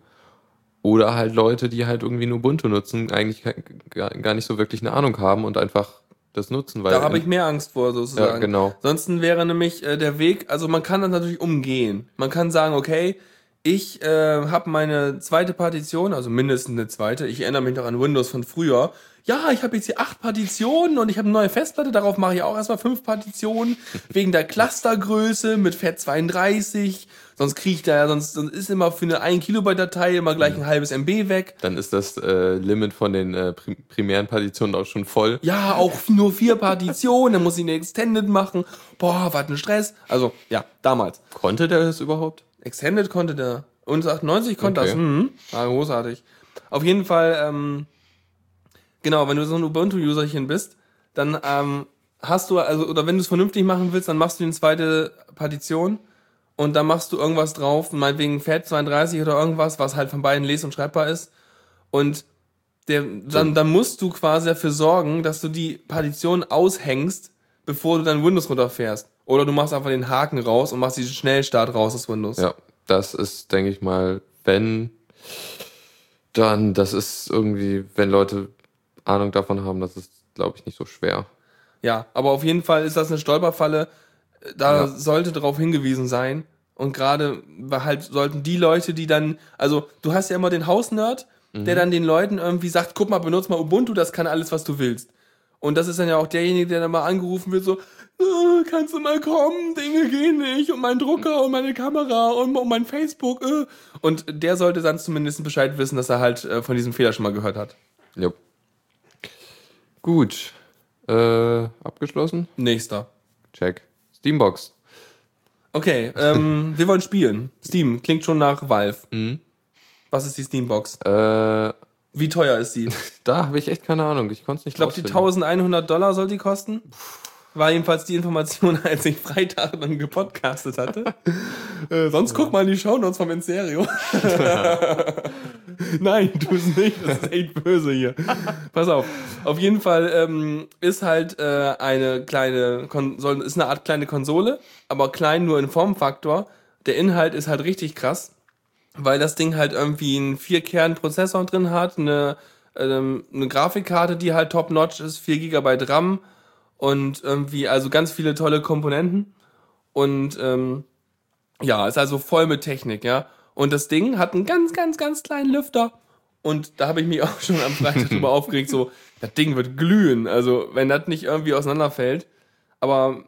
Oder halt Leute, die halt irgendwie nur Ubuntu nutzen, eigentlich gar nicht so wirklich eine Ahnung haben und einfach das nutzen, weil. Da habe ich mehr Angst vor, sozusagen. Ja, genau. Ansonsten wäre nämlich äh, der Weg, also man kann das natürlich umgehen. Man kann sagen, okay, ich äh, habe meine zweite Partition, also mindestens eine zweite. Ich erinnere mich noch an Windows von früher. Ja, ich habe jetzt hier acht Partitionen und ich habe eine neue Festplatte. Darauf mache ich auch erstmal fünf Partitionen wegen der Clustergröße mit FAT32. Sonst kriege ich da ja, sonst, sonst ist immer für eine 1 Kilobyte Datei immer gleich ein halbes MB weg. dann ist das äh, Limit von den äh, prim primären Partitionen auch schon voll. Ja, auch nur vier Partitionen, dann muss ich eine Extended machen. Boah, was ein Stress. Also, ja, damals. Konnte der das überhaupt? Extended konnte der. Und 98 konnte Okay. das. Mhm. War großartig. Auf jeden Fall, ähm, genau, wenn du so ein Ubuntu-Userchen bist, dann ähm, hast du, also, oder wenn du es vernünftig machen willst, dann machst du eine zweite Partition und dann machst du irgendwas drauf, meinetwegen FAT32 oder irgendwas, was halt von beiden les- und schreibbar ist. Und der, dann, dann musst du quasi dafür sorgen, dass du die Partition aushängst bevor du dann Windows runterfährst. Oder du machst einfach den Haken raus und machst diesen Schnellstart raus aus Windows. Ja, das ist, denke ich mal, wenn, dann, das ist irgendwie, wenn Leute Ahnung davon haben, das ist, glaube ich, nicht so schwer. Ja, aber auf jeden Fall ist das eine Stolperfalle. Da Ja. sollte darauf hingewiesen sein. Und gerade halt sollten die Leute, die dann, also du hast ja immer den Hausnerd, der dann den Leuten irgendwie sagt, guck mal, benutz mal Ubuntu, das kann alles, was du willst. Und das ist dann ja auch derjenige, der dann mal angerufen wird, so, äh, kannst du mal kommen, Dinge gehen nicht und mein Drucker und meine Kamera und, und mein Facebook. Äh. Und der sollte dann zumindest Bescheid wissen, dass er halt äh, von diesem Fehler schon mal gehört hat. Ja. Gut. Äh, abgeschlossen? Nächster. Check. Steambox. Okay, ähm, wir wollen spielen. Steam klingt schon nach Valve. Was ist die Steambox? Äh, Wie teuer ist die? Ich da habe ich echt keine Ahnung. Ich konnte es nicht glaube, die rausfinden. 1100 Dollar soll die kosten. War jedenfalls die Information, als ich Freitag dann gepodcastet hatte. äh, sonst guck mal in die Shownotes vom Enserio. Nein, tu es nicht. Das ist echt böse hier. Pass auf. Auf jeden Fall ähm, ist halt äh, eine kleine Konsole, ist eine Art kleine Konsole, aber klein nur in Formfaktor. Der Inhalt ist halt richtig krass, weil das Ding halt irgendwie einen 4-Kern-Prozessor drin hat, eine, ähm, eine Grafikkarte, die halt top-notch ist, 4 GB RAM und irgendwie, also ganz viele tolle Komponenten. Und ähm, ja, ist also voll mit Technik, ja. Und das Ding hat einen ganz, ganz, ganz kleinen Lüfter. Und da habe ich mich auch schon am Freitag drüber aufgeregt, so, das Ding wird glühen. Also, wenn das nicht irgendwie auseinanderfällt. Aber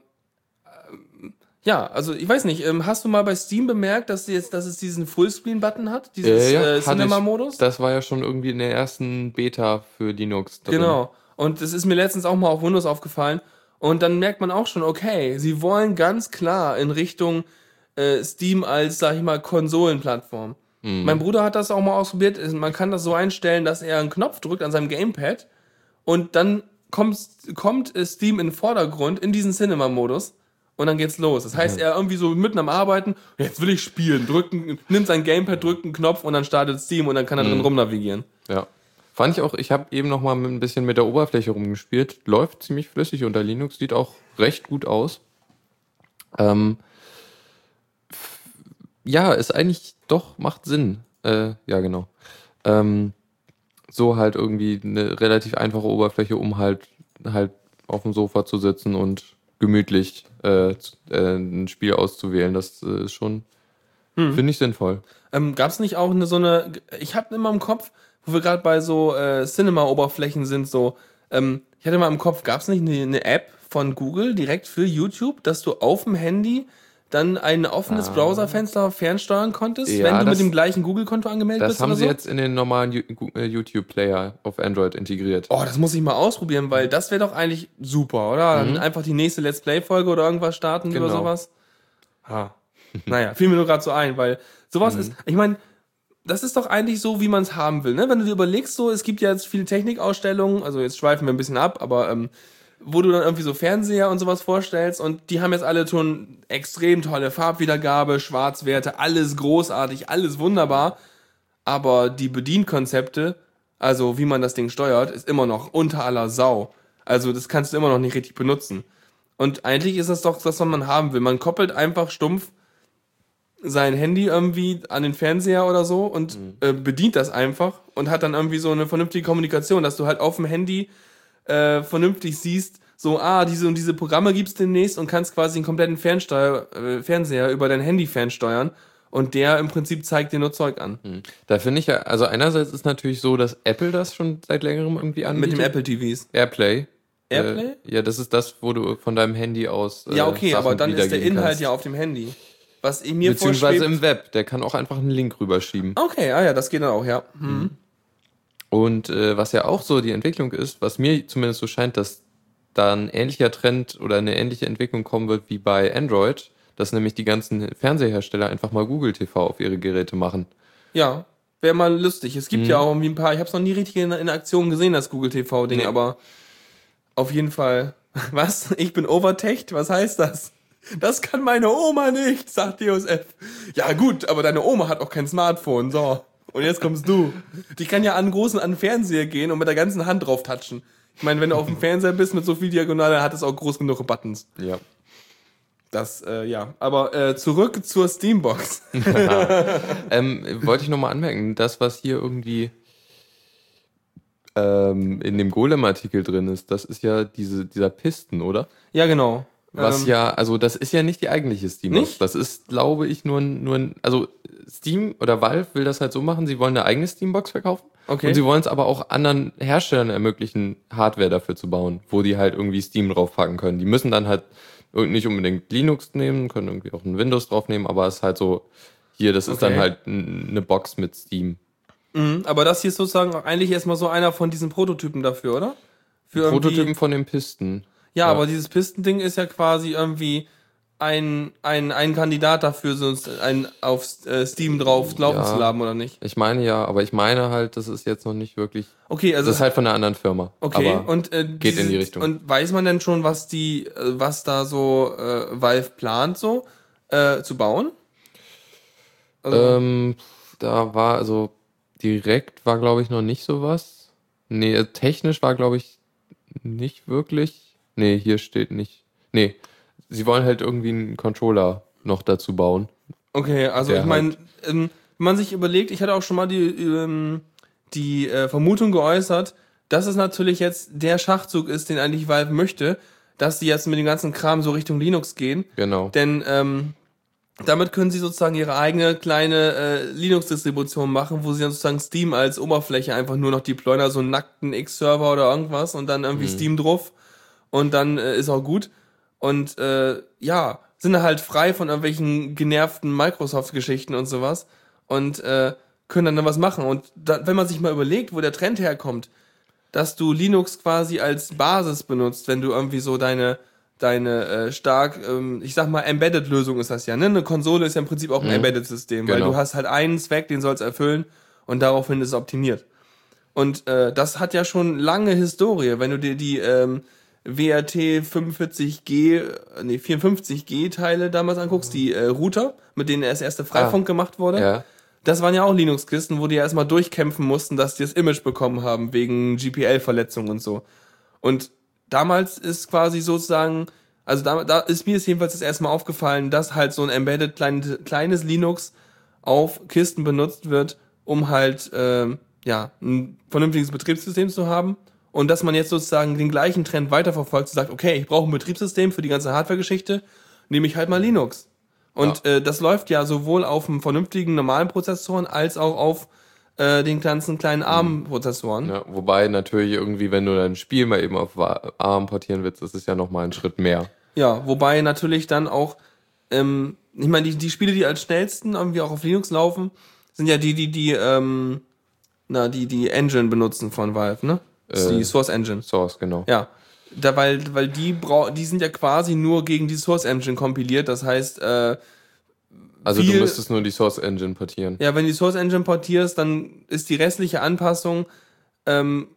ähm, ja, also ich weiß nicht, ähm, hast du mal bei Steam bemerkt, dass, jetzt, dass es diesen Fullscreen-Button hat? Dieses Ja, ja, äh, Cinema-Modus? Das war ja schon irgendwie in der ersten Beta für Linux. drin. Genau. Und das ist mir letztens auch mal auf Windows aufgefallen. Und dann merkt man auch schon, okay, sie wollen ganz klar in Richtung äh, Steam als, sag ich mal, Konsolenplattform. Mein Bruder hat das auch mal ausprobiert. Man kann das so einstellen, dass er einen Knopf drückt an seinem Gamepad und dann kommt, kommt äh, Steam in den Vordergrund in diesen Cinema-Modus und dann geht's los. Das heißt, er irgendwie so mitten am Arbeiten, jetzt will ich spielen, drücken, nimmt sein Gamepad, drückt einen Knopf und dann startet Steam und dann kann er drin rumnavigieren. Ja. Fand ich auch, ich habe eben noch mal ein bisschen mit der Oberfläche rumgespielt. Läuft ziemlich flüssig unter Linux, sieht auch recht gut aus. Ähm, ja, ist eigentlich doch, macht Sinn. Äh, ja, genau. Ähm, so halt irgendwie eine relativ einfache Oberfläche, um halt halt auf dem Sofa zu sitzen und gemütlich äh, äh, ein Spiel auszuwählen. Das äh, ist schon, finde ich sinnvoll. Ähm, Gab es nicht auch eine so eine, ich habe immer im Kopf, wo wir gerade bei so äh, Cinema-Oberflächen sind, so, ähm, ich hatte mal im Kopf, gab es nicht eine, eine App von Google direkt für YouTube, dass du auf dem Handy dann ein offenes Browserfenster fernsteuern konntest, Ja, wenn du das- mit dem gleichen Google-Konto angemeldet Das bist haben oder sie so? jetzt in den normalen äh, YouTube-Player auf Android integriert. Oh, das muss ich mal ausprobieren, weil das wäre doch eigentlich super, oder? Dann einfach die nächste Let's Play-Folge oder irgendwas starten oder Mhm. Genau. sowas. Ha. naja, fiel mir nur gerade so ein, weil Mhm. sowas ist, ich meine, das ist doch eigentlich so, wie man es haben will, ne? Wenn du dir überlegst, so, es gibt ja jetzt viele Technikausstellungen, also jetzt schweifen wir ein bisschen ab, aber ähm, wo du dann irgendwie so Fernseher und sowas vorstellst und die haben jetzt alle schon extrem tolle Farbwiedergabe, Schwarzwerte, alles großartig, alles wunderbar, aber die Bedienkonzepte, also wie man das Ding steuert, ist immer noch unter aller Sau. Also das kannst du immer noch nicht richtig benutzen. Und eigentlich ist das doch das, was man haben will. Man koppelt einfach stumpf sein Handy irgendwie an den Fernseher oder so und äh, bedient das einfach und hat dann irgendwie so eine vernünftige Kommunikation, dass du halt auf dem Handy äh, vernünftig siehst, so, ah, diese und diese Programme gibt's demnächst und kannst quasi den kompletten Fernsteuer, äh, Fernseher über dein Handy fernsteuern und der im Prinzip zeigt dir nur Zeug an. Da finde ich ja, also einerseits ist natürlich so, dass Apple das schon seit längerem irgendwie Mit anbietet. dem Apple TVs. Airplay. Airplay? Äh, ja, das ist das, wo du von deinem Handy aus. äh, Ja, okay, Sachen aber dann ist der Inhalt kannst. ja auf dem Handy. Was ich mir Beziehungsweise vorschwebt. im Web. Der kann auch einfach einen Link rüberschieben. Okay, ah ja, das geht dann auch, ja. Hm. Und äh, was ja auch so die Entwicklung ist, was mir zumindest so scheint, dass da ein ähnlicher Trend oder eine ähnliche Entwicklung kommen wird wie bei Android, dass nämlich die ganzen Fernsehersteller einfach mal Google TV auf ihre Geräte machen. Ja, wäre mal lustig. Es gibt Mhm. ja auch irgendwie ein paar, ich habe es noch nie richtig in, in Aktion gesehen, das Google TV-Ding, Nee. aber auf jeden Fall. Was? Ich bin overtecht? Was heißt das? Das kann meine Oma nicht, sagt DOSF. Ja gut, aber deine Oma hat auch kein Smartphone, so. Und jetzt kommst du. Die kann ja an großen an den Fernseher gehen und mit der ganzen Hand drauf touchen. Ich meine, wenn du auf dem Fernseher bist mit so viel Diagonale, hat es auch groß genug Buttons. Ja. Das, äh, ja. Aber äh, zurück zur Steambox. ähm, wollte ich nochmal anmerken, das, was hier irgendwie ähm, in dem Golem-Artikel drin ist, das ist ja diese, dieser Pisten, oder? ja, genau. Was Ähm, ja, also das ist ja nicht die eigentliche Steambox. Nicht? Das ist, glaube ich, nur ein, nur ein, also Steam oder Valve will das halt so machen, sie wollen eine eigene Steambox verkaufen. Okay. Und sie wollen es aber auch anderen Herstellern ermöglichen, Hardware dafür zu bauen, wo die halt irgendwie Steam draufpacken können. Die müssen dann halt nicht unbedingt Linux nehmen, können irgendwie auch ein Windows draufnehmen, aber es ist halt so, hier, das ist Okay. dann halt eine Box mit Steam. Mhm, aber das hier ist sozusagen auch eigentlich erstmal so einer von diesen Prototypen dafür, oder? Für Prototypen von den Pisten. Ja, Ja. aber dieses Pistending ist ja quasi irgendwie ein, ein, ein Kandidat dafür, so ein auf äh, Steam drauf laufen Ja. zu haben, oder nicht? Ich meine ja, aber ich meine halt, das ist jetzt noch nicht wirklich, Okay, also das ist halt von einer anderen Firma. okay und äh, geht in die Richtung. Und weiß man denn schon, was die, äh, was da so äh, Valve plant, so äh, zu bauen? Also, Ähm, da war, also direkt war, glaube ich, noch nicht sowas. Nee, äh, technisch war, glaube ich, nicht wirklich. Nee, hier steht nicht. Nee, sie wollen halt irgendwie einen Controller noch dazu bauen. Okay, also ich meine, ähm, wenn man sich überlegt, ich hatte auch schon mal die, ähm, die äh, Vermutung geäußert, dass es natürlich jetzt der Schachzug ist, den eigentlich Valve möchte, dass die jetzt mit dem ganzen Kram so Richtung Linux gehen. Genau. Denn ähm, damit können sie sozusagen ihre eigene kleine äh, Linux-Distribution machen, wo sie dann sozusagen Steam als Oberfläche einfach nur noch deployen, also einen nackten X-Server oder irgendwas und dann irgendwie Steam drauf und dann äh, ist auch gut. Und äh, ja, sind halt frei von irgendwelchen genervten Microsoft-Geschichten und sowas und äh, können dann, dann was machen. Und da, wenn man sich mal überlegt, wo der Trend herkommt, dass du Linux quasi als Basis benutzt, wenn du irgendwie so deine deine äh, stark, ähm, ich sag mal, Embedded-Lösung ist das ja, ne? Eine Konsole ist ja im Prinzip auch ein Embedded-System, weil Genau. du hast halt einen Zweck, den soll es erfüllen und daraufhin ist es optimiert. Und äh, das hat ja schon lange Historie, wenn du dir die ähm, WRT 45G, äh, nee, 54G Teile damals anguckst, die äh, Router, mit denen das erste Freifunk gemacht wurde. Ja. Das waren ja auch Linux-Kisten, wo die ja erstmal durchkämpfen mussten, dass die das Image bekommen haben, wegen GPL-Verletzungen und so. Und damals ist quasi sozusagen, also da, da ist mir es jedenfalls das erste Mal aufgefallen, dass halt so ein embedded klein, kleines Linux auf Kisten benutzt wird, um halt, ähm, ja, ein vernünftiges Betriebssystem zu haben. Und dass man jetzt sozusagen den gleichen Trend weiterverfolgt, und sagt, okay, ich brauche ein Betriebssystem für die ganze Hardware-Geschichte, nehme ich halt mal Linux. Und äh, das läuft ja sowohl auf einem vernünftigen normalen Prozessoren als auch auf äh, den ganzen kleinen ARM-Prozessoren. ja. Wobei natürlich irgendwie, wenn du dein Spiel mal eben auf ARM portieren willst, ist es ja nochmal ein Schritt mehr. Ja, wobei natürlich dann auch, ähm, ich meine, die, die Spiele, die als schnellsten irgendwie auch auf Linux laufen, sind ja die, die, die, ähm, na, die, die Engine benutzen von Valve, ne? Äh, die Source Engine. Source, genau. Ja. Da, weil, weil die brau die sind ja quasi nur gegen die Source Engine kompiliert. Das heißt, äh, Also viel- du müsstest nur die Source Engine portieren. ja, wenn du die Source Engine portierst, dann ist die restliche Anpassung ähm,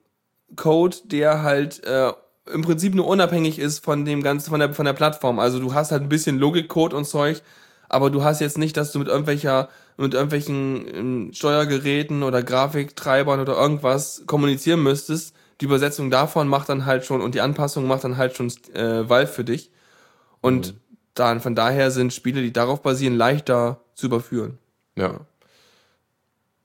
Code, der halt äh, im Prinzip nur unabhängig ist von dem ganzen, von der, von der Plattform. Also du hast halt ein bisschen Logikcode und Zeug, aber du hast jetzt nicht, dass du mit irgendwelcher, mit irgendwelchen ähm, Steuergeräten oder Grafiktreibern oder irgendwas kommunizieren müsstest. Die Übersetzung davon macht dann halt schon und die Anpassung macht dann halt schon äh, Valve für dich. Und dann von daher sind Spiele, die darauf basieren, leichter zu überführen. Ja.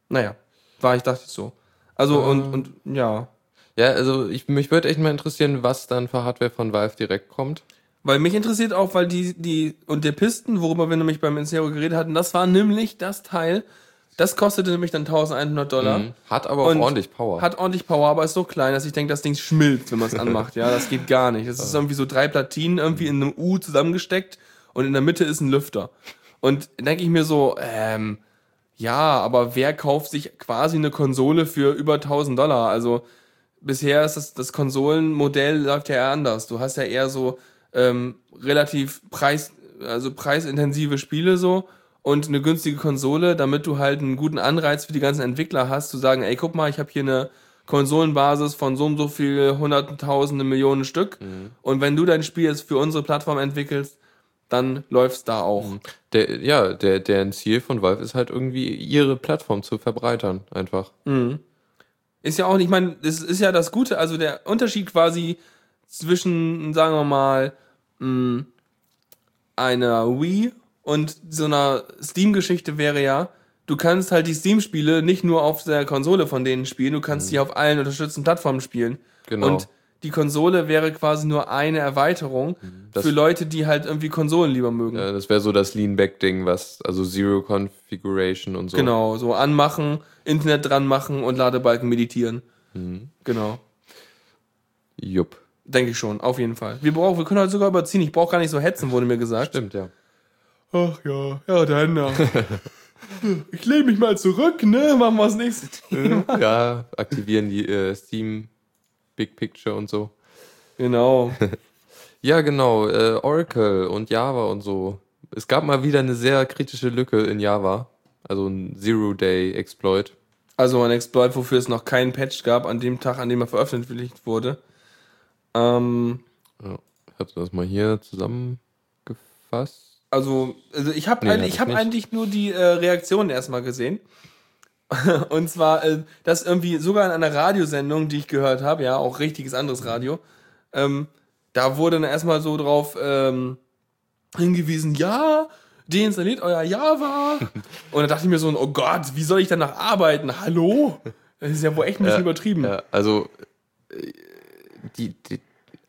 Naja, war ich dachte so. Also Äh. und, und ja. Ja, also ich, mich würde echt mal interessieren, was dann für Hardware von Valve direkt kommt. Weil mich interessiert auch, weil die, die, und der Pisten, worüber wir nämlich beim Insero geredet hatten, das war nämlich das Teil, das kostete nämlich dann 1100 Dollar. Mhm. Hat aber auch ordentlich Power. Hat ordentlich Power, aber ist so klein, dass ich denke, das Ding schmilzt, wenn man es anmacht. Ja, das geht gar nicht. Das ist irgendwie so drei Platinen irgendwie in einem U zusammengesteckt und in der Mitte ist ein Lüfter. Und denke ich mir so, ähm, ja, aber wer kauft sich quasi eine Konsole für über 1000 Dollar? Also bisher ist das, das Konsolenmodell läuft ja eher anders. Du hast ja eher so ähm, relativ preis, also preisintensive Spiele so und eine günstige Konsole, damit du halt einen guten Anreiz für die ganzen Entwickler hast, zu sagen, ey, guck mal, ich habe hier eine Konsolenbasis von so und so viel hunderttausende Millionen Stück und wenn du dein Spiel jetzt für unsere Plattform entwickelst, dann läuft's da auch. Der, ja, der, deren Ziel von Valve ist halt irgendwie ihre Plattform zu verbreitern, einfach. Ist ja auch nicht, ich meine, das ist ja das Gute, also der Unterschied quasi zwischen, sagen wir mal, mh, einer Wii und so einer Steam-Geschichte wäre ja, du kannst halt die Steam-Spiele nicht nur auf der Konsole von denen spielen, du kannst sie auf allen unterstützten Plattformen spielen. Genau. Und die Konsole wäre quasi nur eine Erweiterung Das- für Leute, die halt irgendwie Konsolen lieber mögen. Ja, das wäre so das Lean-Back-Ding, was, also Zero Configuration und so. Genau, so anmachen, Internet dran machen und Ladebalken meditieren. Mhm. Genau. Jupp. Denke ich schon, auf jeden Fall. Wir brauchen, wir können heute sogar überziehen. Ich brauche gar nicht so hetzen, wurde mir gesagt. Stimmt, ja. Ach ja, ja, dann. ja. ich lehne mich mal zurück, ne? Machen wir das nächste Thema. ja, aktivieren die äh, Steam Big Picture und so. Genau. Ja, genau. Äh, Oracle und Java und so. Es gab mal wieder eine sehr kritische Lücke in Java. Also ein Zero-Day-Exploit. Also ein Exploit, wofür es noch keinen Patch gab, an dem Tag, an dem er veröffentlicht wurde. Ähm, Ja. Ich habe das mal hier zusammengefasst. Also, also ich habe Nee, eigentlich, hab ich ich hab nicht. eigentlich nur die äh, Reaktionen erstmal gesehen. Und zwar, äh, dass irgendwie sogar in einer Radiosendung, die ich gehört habe, ja, auch richtiges anderes Radio, ähm, da wurde dann erstmal so drauf ähm, hingewiesen, ja, deinstalliert euer Java. Und da dachte ich mir so, oh Gott, wie soll ich danach arbeiten? Hallo? Das ist ja wohl echt ein bisschen Ja, übertrieben. Ja, also äh, die, die,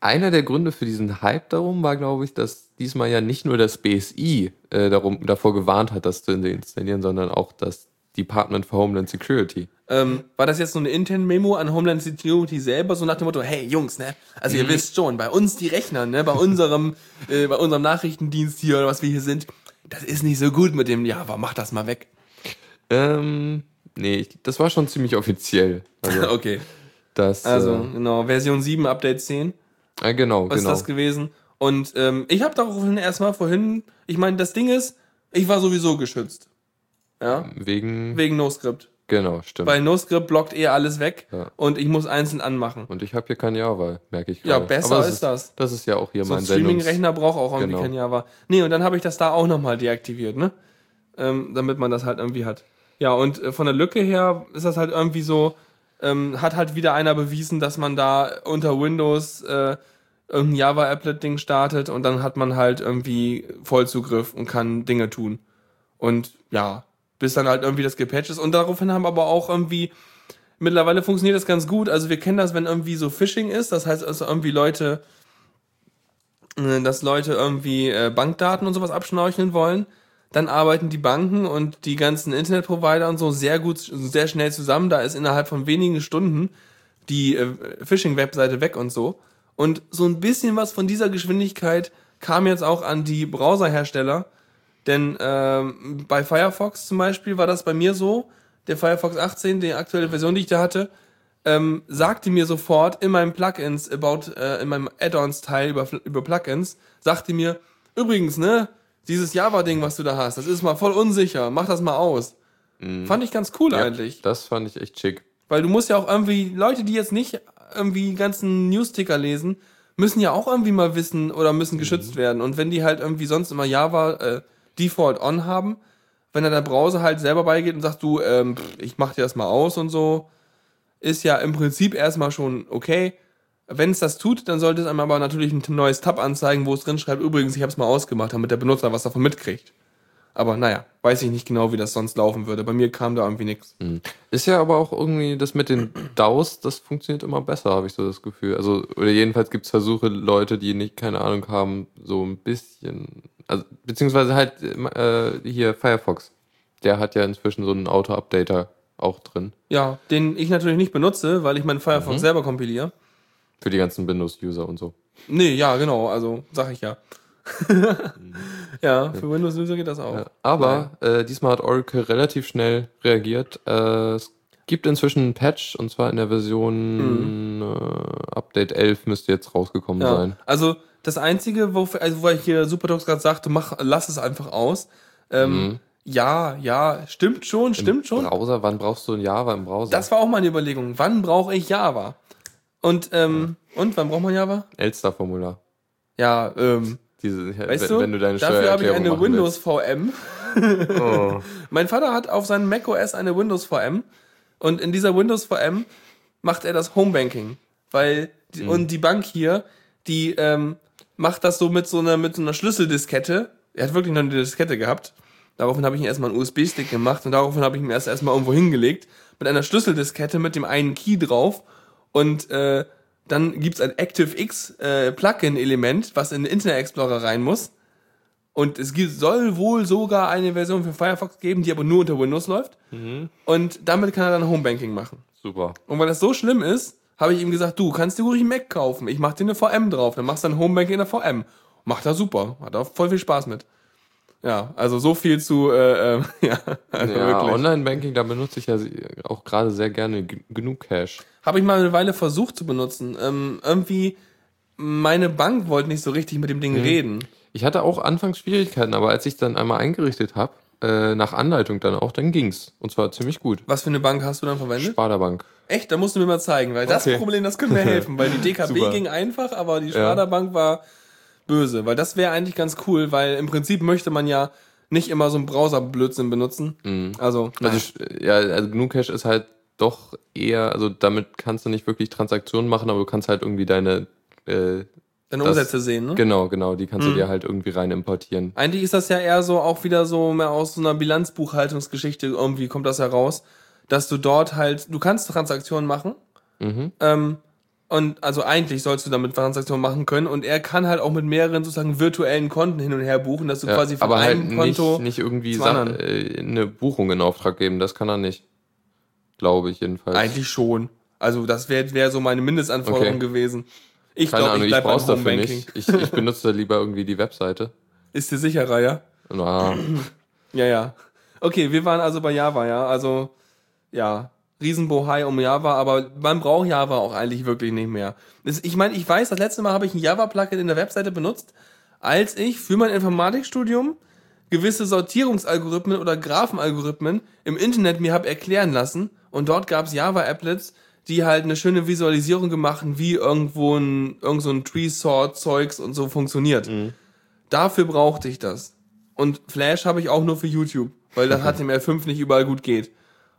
einer der Gründe für diesen Hype darum war, glaube ich, dass diesmal ja nicht nur das BSI äh, darum, davor gewarnt hat, das zu installieren, sondern auch das Department for Homeland Security. Ähm, war das jetzt so eine interne Memo an Homeland Security selber, so nach dem Motto, hey Jungs, ne? Also ihr wisst schon, bei uns die Rechner, ne? Bei unserem, äh, bei unserem Nachrichtendienst hier oder was wir hier sind, das ist nicht so gut mit dem Java, mach das mal weg. Ähm, nee, das war schon ziemlich offiziell. Also, okay. das, Also, äh, genau, Version 7, Update 10, äh, genau, was genau. ist das gewesen? Und ähm, ich habe daraufhin erstmal vorhin, ich meine, das Ding ist, ich war sowieso geschützt. Ja? Wegen, Wegen NoScript. genau, stimmt. Weil NoScript blockt eh alles weg Ja. und ich muss einzeln anmachen. Und ich habe hier kein Java, merke ich Ja, gerade. besser Aber ist das. Das ist ja auch hier So ein mein. Streaming-Rechner braucht auch irgendwie Genau. kein Java. Nee, und dann habe ich das da auch nochmal deaktiviert, ne? Ähm, damit man das halt irgendwie hat. Ja, und äh, von der Lücke her ist das halt irgendwie so, ähm, hat halt wieder einer bewiesen, dass man da unter Windows äh, irgendein Java-Applet-Ding startet und dann hat man halt irgendwie Vollzugriff und kann Dinge tun. Und ja, bis dann halt irgendwie das gepatcht ist. Und daraufhin haben aber auch irgendwie, mittlerweile funktioniert das ganz gut. Also wir kennen das, wenn irgendwie so Phishing ist, das heißt also irgendwie Leute äh, dass Leute irgendwie äh, Bankdaten und sowas abschnorcheln wollen, dann arbeiten die Banken und die ganzen Internetprovider und so sehr gut, sehr schnell zusammen. Da ist innerhalb von wenigen Stunden die äh, Phishing-Webseite weg und so. Und so ein bisschen was von dieser Geschwindigkeit kam jetzt auch an die Browserhersteller. Denn ähm, bei Firefox zum Beispiel war das bei mir so, der Firefox 18, die aktuelle Version, die ich da hatte, ähm, sagte mir sofort in meinem Plugins about, äh, in meinem Add-ons-Teil über, über Plugins, sagte mir, übrigens, ne, dieses Java-Ding, was du da hast, das ist mal voll unsicher, mach das mal aus. Fand ich ganz cool Mhm. Ja, eigentlich. Das fand ich echt schick. Weil du musst ja auch irgendwie, Leute, die jetzt nicht irgendwie die ganzen Newsticker lesen, müssen ja auch irgendwie mal wissen oder müssen geschützt werden. Und wenn die halt irgendwie sonst immer Java äh, Default on haben, wenn dann der Browser halt selber beigeht und sagt, du, ähm, ich mach dir das mal aus und so, ist ja im Prinzip erstmal schon okay. Wenn es das tut, dann sollte es einem aber natürlich ein neues Tab anzeigen, wo es drin schreibt, übrigens, ich habe es mal ausgemacht, damit der Benutzer was davon mitkriegt. Aber naja, weiß ich nicht genau, wie das sonst laufen würde. Bei mir kam da irgendwie nichts. Ist ja aber auch irgendwie das mit den DAOs, das funktioniert immer besser, habe ich so das Gefühl. Also, oder jedenfalls gibt es Versuche, Leute, die nicht keine Ahnung haben, so ein bisschen. Also, beziehungsweise halt äh, hier Firefox. Der hat ja inzwischen so einen Auto-Updater auch drin. Ja, den ich natürlich nicht benutze, weil ich meinen Firefox selber kompiliere. Für die ganzen Windows-User und so. Nee, ja, genau, also sag ich ja. ja, für Windows-User geht das auch. Ja, aber äh, diesmal hat Oracle relativ schnell reagiert. Äh, es gibt inzwischen einen Patch und zwar in der Version äh, Update 11 müsste jetzt rausgekommen Ja. sein. Also das Einzige, wo, also, wo ich hier Superdocs gerade sagte, mach, lass es einfach aus. Ähm, Ja, ja, stimmt schon, stimmt schon. Browser, wann brauchst du ein Java im Browser? Das war auch meine Überlegung. Wann brauche ich Java? Und, ähm, und wann braucht man Java? Elster-Formular. Ja, ähm, Diese, weißt wenn, du, wenn du deine dafür habe ich eine Windows VM. Oh. Mein Vater hat auf seinem macOS eine Windows VM und in dieser Windows VM macht er das Homebanking. Weil, die, und die Bank hier, die ähm, macht das so mit so einer, mit so einer Schlüsseldiskette. Er hat wirklich noch eine Diskette gehabt. Daraufhin habe ich ihm erstmal einen USB-Stick gemacht und daraufhin habe ich ihn erst erstmal irgendwo hingelegt. Mit einer Schlüsseldiskette mit dem einen Key drauf. Und äh, dann gibt's ein ActiveX äh, was in den Internet Explorer rein muss. Und es gibt, soll wohl sogar eine Version für Firefox geben, die aber nur unter Windows läuft. Und damit kann er dann Homebanking machen. Super. Und weil das so schlimm ist, habe ich ihm gesagt, du kannst dir ruhig einen Mac kaufen. Ich mach dir eine VM drauf. Dann machst du ein Homebanking in der VM. Macht er super. Hat er voll viel Spaß mit. Ja, also so viel zu, äh, äh, ja, also Ja. Online-Banking, da benutze ich ja auch gerade sehr gerne genug Cash. Habe ich mal eine Weile versucht zu benutzen. Ähm, irgendwie, meine Bank wollte nicht so richtig mit dem Ding reden. Ich hatte auch anfangs Schwierigkeiten, aber als ich dann einmal eingerichtet habe, äh, nach Anleitung dann auch, dann ging's. Und zwar ziemlich gut. Was für eine Bank hast du dann verwendet? Sparda-Bank. Echt? Da musst du mir mal zeigen, weil das Okay. Problem, das könnte mir helfen, weil die DKB ging einfach, aber die Sparda-Bank war böse, weil das wäre eigentlich ganz cool, weil im Prinzip möchte man ja nicht immer so einen Browser-Blödsinn benutzen. Also, Also, sch- ja, also GNU Cache ist halt doch eher, also damit kannst du nicht wirklich Transaktionen machen, aber du kannst halt irgendwie deine, äh, deine das- Umsätze sehen, ne? genau, genau, die Mhm. kannst du dir halt irgendwie rein importieren. Eigentlich ist das ja eher so auch wieder so mehr aus so einer Bilanzbuchhaltungsgeschichte irgendwie kommt das heraus, dass du dort halt, du kannst Transaktionen machen. Mhm. Ähm, und also eigentlich sollst du damit Transaktionen machen können und er kann halt auch mit mehreren sozusagen virtuellen Konten hin und her buchen, dass du Ja, quasi von aber halt einem Konto nicht, nicht irgendwie äh, eine Buchung in Auftrag geben, das kann er nicht. Glaube ich jedenfalls. eigentlich schon. Also das wäre wär so meine Mindestanforderung Okay. gewesen. Ich glaube, ich ich brauch's dafür nicht. Ich, ich benutze da lieber irgendwie die Webseite. Ist dir sicherer, ja? Na, Ja, ja. Okay, wir waren also bei Java, ja. Also, ja, Riesenbohai um Java, aber man braucht Java auch eigentlich wirklich nicht mehr. Ich meine, ich weiß, das letzte Mal habe ich ein Java-Plugin in der Webseite benutzt, als ich für mein Informatikstudium gewisse Sortierungsalgorithmen oder Graphenalgorithmen im Internet mir habe erklären lassen und dort gab es Java-Applets, die halt eine schöne Visualisierung gemacht haben, wie irgendwo ein, irgend so ein Tree-Sort-Zeugs und so funktioniert. Dafür brauchte ich das. Und Flash habe ich auch nur für YouTube, weil das HTML5 nicht überall gut geht.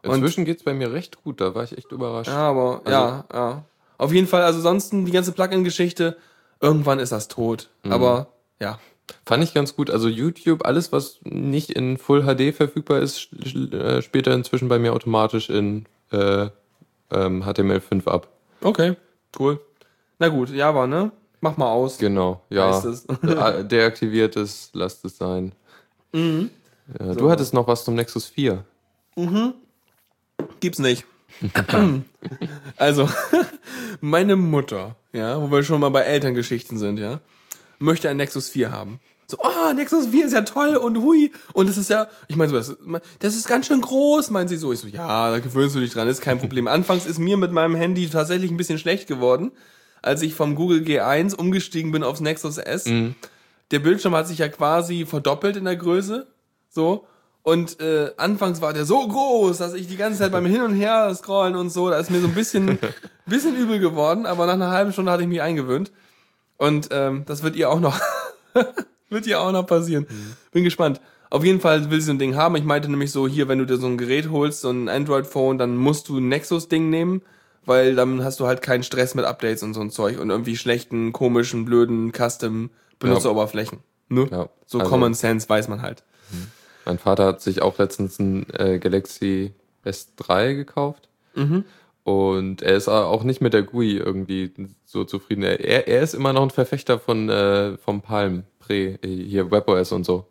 Inzwischen geht's bei mir recht gut, da war ich echt überrascht. Ja, aber ja, ja. Auf jeden Fall, also sonst die ganze Plugin-Geschichte, irgendwann ist das tot. Aber ja. Fand ich ganz gut. Also YouTube, alles, was nicht in Full HD verfügbar ist, äh, spielt er inzwischen bei mir automatisch in äh, ähm, HTML5 ab. Okay, cool. Na gut, Java, ne? Mach mal aus. Genau, ja. Heißt es. Äh, Deaktiviert ist, lasst es sein. Mhm. Ja, Du hattest noch was zum Nexus 4. Gibt's nicht. also, meine Mutter, ja, wo wir schon mal bei Elterngeschichten sind, ja, möchte ein Nexus 4 haben. So, oh, Nexus 4 ist ja toll und hui. Und das ist ja, ich meine so, das, das ist ganz schön groß, meint sie so. Ich so, ja, da gewöhnst du dich dran, ist kein Problem. Anfangs ist mir mit meinem Handy tatsächlich ein bisschen schlecht geworden, als ich vom Google G1 umgestiegen bin aufs Nexus S. Der Bildschirm hat sich ja quasi verdoppelt in der Größe. So. Und äh, anfangs war der so groß, dass ich die ganze Zeit beim Hin und Her scrollen und so, da ist mir so ein bisschen, bisschen übel geworden, aber nach einer halben Stunde hatte ich mich eingewöhnt. Und ähm, das wird ihr auch noch, wird ihr auch noch passieren. Bin gespannt. Auf jeden Fall will sie so ein Ding haben. Ich meinte nämlich so, hier, wenn du dir so ein Gerät holst, so ein Android-Phone, dann musst du ein Nexus-Ding nehmen, weil dann hast du halt keinen Stress mit Updates und so ein Zeug und irgendwie schlechten, komischen, blöden, custom Benutzeroberflächen. Ne? Ja, so also- Common Sense weiß man halt. Mein Vater hat sich auch letztens ein äh, Galaxy S3 gekauft. Mhm. Und er ist auch nicht mit der GUI irgendwie so zufrieden. Er, er ist immer noch ein Verfechter von äh, vom Palm Pre, äh, hier WebOS und so.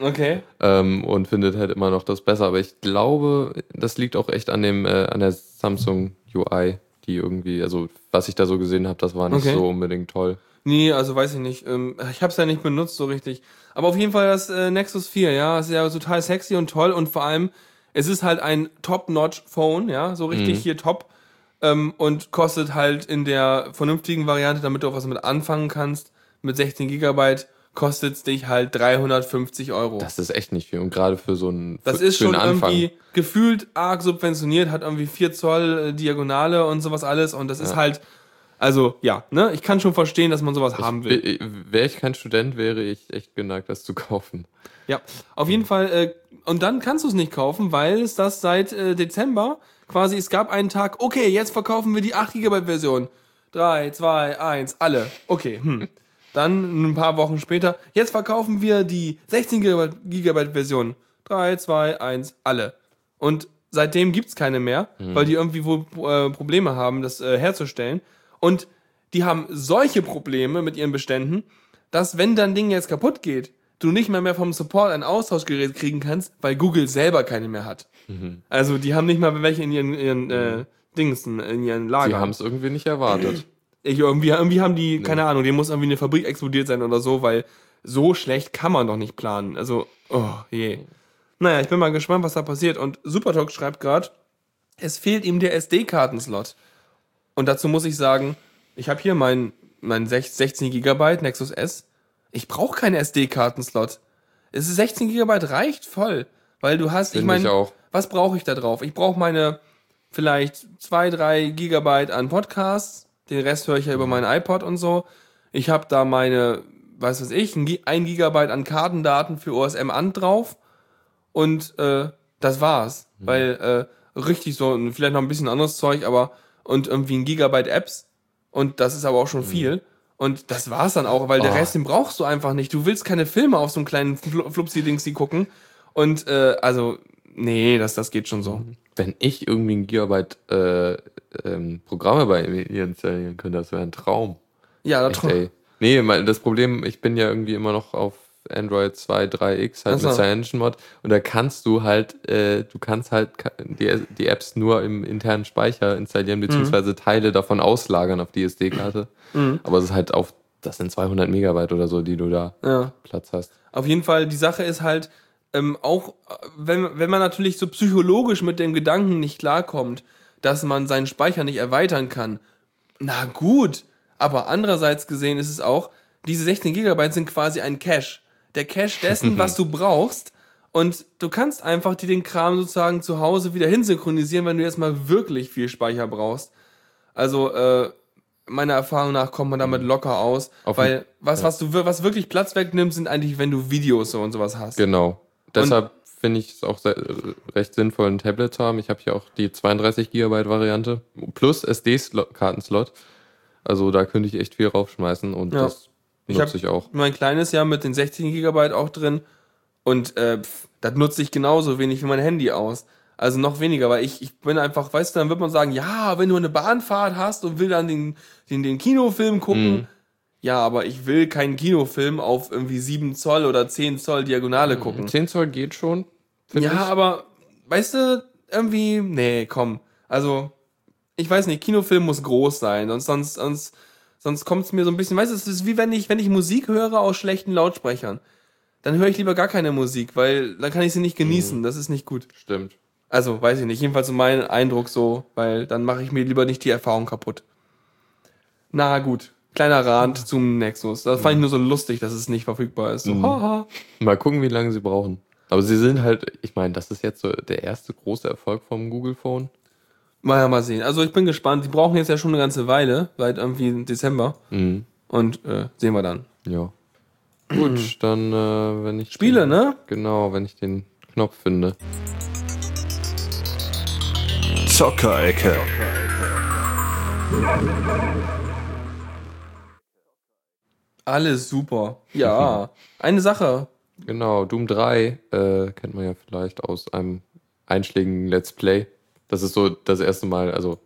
Okay. Ähm, und findet halt immer noch das besser. Aber ich glaube, das liegt auch echt an dem äh, an der Samsung UI, die irgendwie, also was ich da so gesehen habe, das war nicht Okay. so unbedingt toll. Nee, also weiß ich nicht. Ähm, ich habe es ja nicht benutzt so richtig. Aber auf jeden Fall das äh, Nexus 4, ja, ist ja total sexy und toll und vor allem, es ist halt ein Top-Notch-Phone, ja, so richtig hier top. Ähm, und kostet halt in der vernünftigen Variante, damit du auch was mit anfangen kannst, mit 16 Gigabyte, kostet es dich halt 350 Euro. Das ist echt nicht viel. Und gerade für so einen Das für, ist schon irgendwie gefühlt arg subventioniert, hat irgendwie 4 Zoll äh, Diagonale und sowas alles und das ist halt, also ja, ne, ich kann schon verstehen, dass man sowas haben will. Wäre ich kein Student, wäre ich echt geneigt, das zu kaufen. Ja, auf jeden Fall, äh, und dann kannst du es nicht kaufen, weil es das seit äh, Dezember quasi, es gab einen Tag, okay, jetzt verkaufen wir die 8 GB Version. 3, 2, 1, alle. Okay, hm. Dann ein paar Wochen später, jetzt verkaufen wir die 16 GB Version. 3, 2, 1, alle. Und seitdem gibt's keine mehr, weil die irgendwie wohl äh, Probleme haben, das äh, herzustellen. Und die haben solche Probleme mit ihren Beständen, dass wenn dein Ding jetzt kaputt geht, du nicht mehr, mehr vom Support ein Austauschgerät kriegen kannst, weil Google selber keine mehr hat. Also die haben nicht mal welche in ihren, ihren äh, Dings, in ihren Die Lagern. haben es irgendwie nicht erwartet. Ich, irgendwie, irgendwie haben die, keine Ahnung, die muss irgendwie eine Fabrik explodiert sein oder so, weil so schlecht kann man doch nicht planen. Also, oh je. Naja, ich bin mal gespannt, was da passiert. Und Supertalk schreibt gerade, es fehlt ihm der SD-Kartenslot. Und dazu muss ich sagen, ich habe hier mein, mein 16 GB Nexus S. Ich brauche keinen SD-Kartenslot. Es ist 16 GB reicht voll, weil du hast, ich Finde ich meine, was brauche ich da drauf? Ich brauche meine vielleicht zwei, drei Gigabyte an Podcasts. Den Rest höre ich ja über Mhm. mein iPod und so. Ich habe da meine, was weiß ich, ein, Gi- ein Gigabyte an Kartendaten für OSM an drauf. Und äh, das war's. Mhm. Weil äh, richtig so, vielleicht noch ein bisschen anderes Zeug, aber und irgendwie ein Gigabyte Apps. Und das ist aber auch schon viel. Und das war's dann auch, weil der Mhm. Oh. Rest, den brauchst du einfach nicht. Du willst keine Filme auf so einem kleinen Fl Flupsi-Dingsi gucken. Und äh, also, nee, das, das geht schon so. Wenn ich irgendwie ein Gigabyte äh, ähm, Programme bei mir installieren könnte, das wäre ein Traum. Ja, da Echt, ey. Nee, mein- das Problem, ich bin ja irgendwie immer noch auf Android 2, 3X halt so. mit CyanogenMod und da kannst du halt, äh, du kannst halt die, die Apps nur im internen Speicher installieren, beziehungsweise Teile davon auslagern auf die SD-Karte. Aber es ist halt auf, das sind 200 Megabyte oder so, die du da Ja. Platz hast. Auf jeden Fall, die Sache ist halt, ähm, auch äh, wenn, wenn man natürlich so psychologisch mit dem Gedanken nicht klarkommt, dass man seinen Speicher nicht erweitern kann, na gut, aber andererseits gesehen ist es auch, diese 16 Gigabyte sind quasi ein Cache. Der Cache dessen, was du brauchst. Und du kannst einfach dir den Kram sozusagen zu Hause wieder hinsynchronisieren, wenn du jetzt mal wirklich viel Speicher brauchst. Also, äh, meiner Erfahrung nach kommt man damit locker aus, Auf weil was, was du was wirklich Platz wegnimmt, sind eigentlich, wenn du Videos so und sowas hast. Genau. Deshalb finde ich es auch sehr, recht sinnvoll, ein Tablet zu haben. Ich habe hier auch die 32 Gigabyte Variante plus SD-Kartenslot. Also da könnte ich echt viel raufschmeißen und Ja. das Ich nutze ich auch. Mein kleines Jahr mit den 16 Gigabyte auch drin und äh, das nutze ich genauso wenig wie mein Handy aus. Also noch weniger, weil ich, ich bin einfach, weißt du, dann wird man sagen, ja, wenn du eine Bahnfahrt hast und will dann den, den, den Kinofilm gucken, Mhm. ja, aber ich will keinen Kinofilm auf irgendwie 7 Zoll oder 10 Zoll Diagonale gucken. 10 Zoll geht schon. Ja, ich. aber weißt du, irgendwie, nee, komm. Also, ich weiß nicht, Kinofilm muss groß sein, sonst, sonst, sonst, sonst kommt es mir so ein bisschen, weißt du, es ist wie wenn ich, wenn ich Musik höre aus schlechten Lautsprechern. Dann höre ich lieber gar keine Musik, weil dann kann ich sie nicht genießen. Das ist nicht gut. Stimmt. Also, weiß ich nicht. Jedenfalls so mein Eindruck so, weil dann mache ich mir lieber nicht die Erfahrung kaputt. Na gut. Kleiner Rand zum Nexus. Das fand ich nur so lustig, dass es nicht verfügbar ist. So, haha. Mal gucken, wie lange sie brauchen. Aber sie sind halt, ich meine, das ist jetzt so der erste große Erfolg vom Google Phone. Mal, ja, mal sehen. Also ich bin gespannt. Die brauchen jetzt ja schon eine ganze Weile, seit irgendwie Dezember. Mhm. Und äh, sehen wir dann. Ja. Gut, dann, äh, wenn ich. Spiele, den, ne? Genau, wenn ich den Knopf finde. Zockerecke. Alles super. Ja. Eine Sache. Genau, Doom 3 äh, kennt man ja vielleicht aus einem einschlägigen Let's Play. Das ist so das erste Mal, also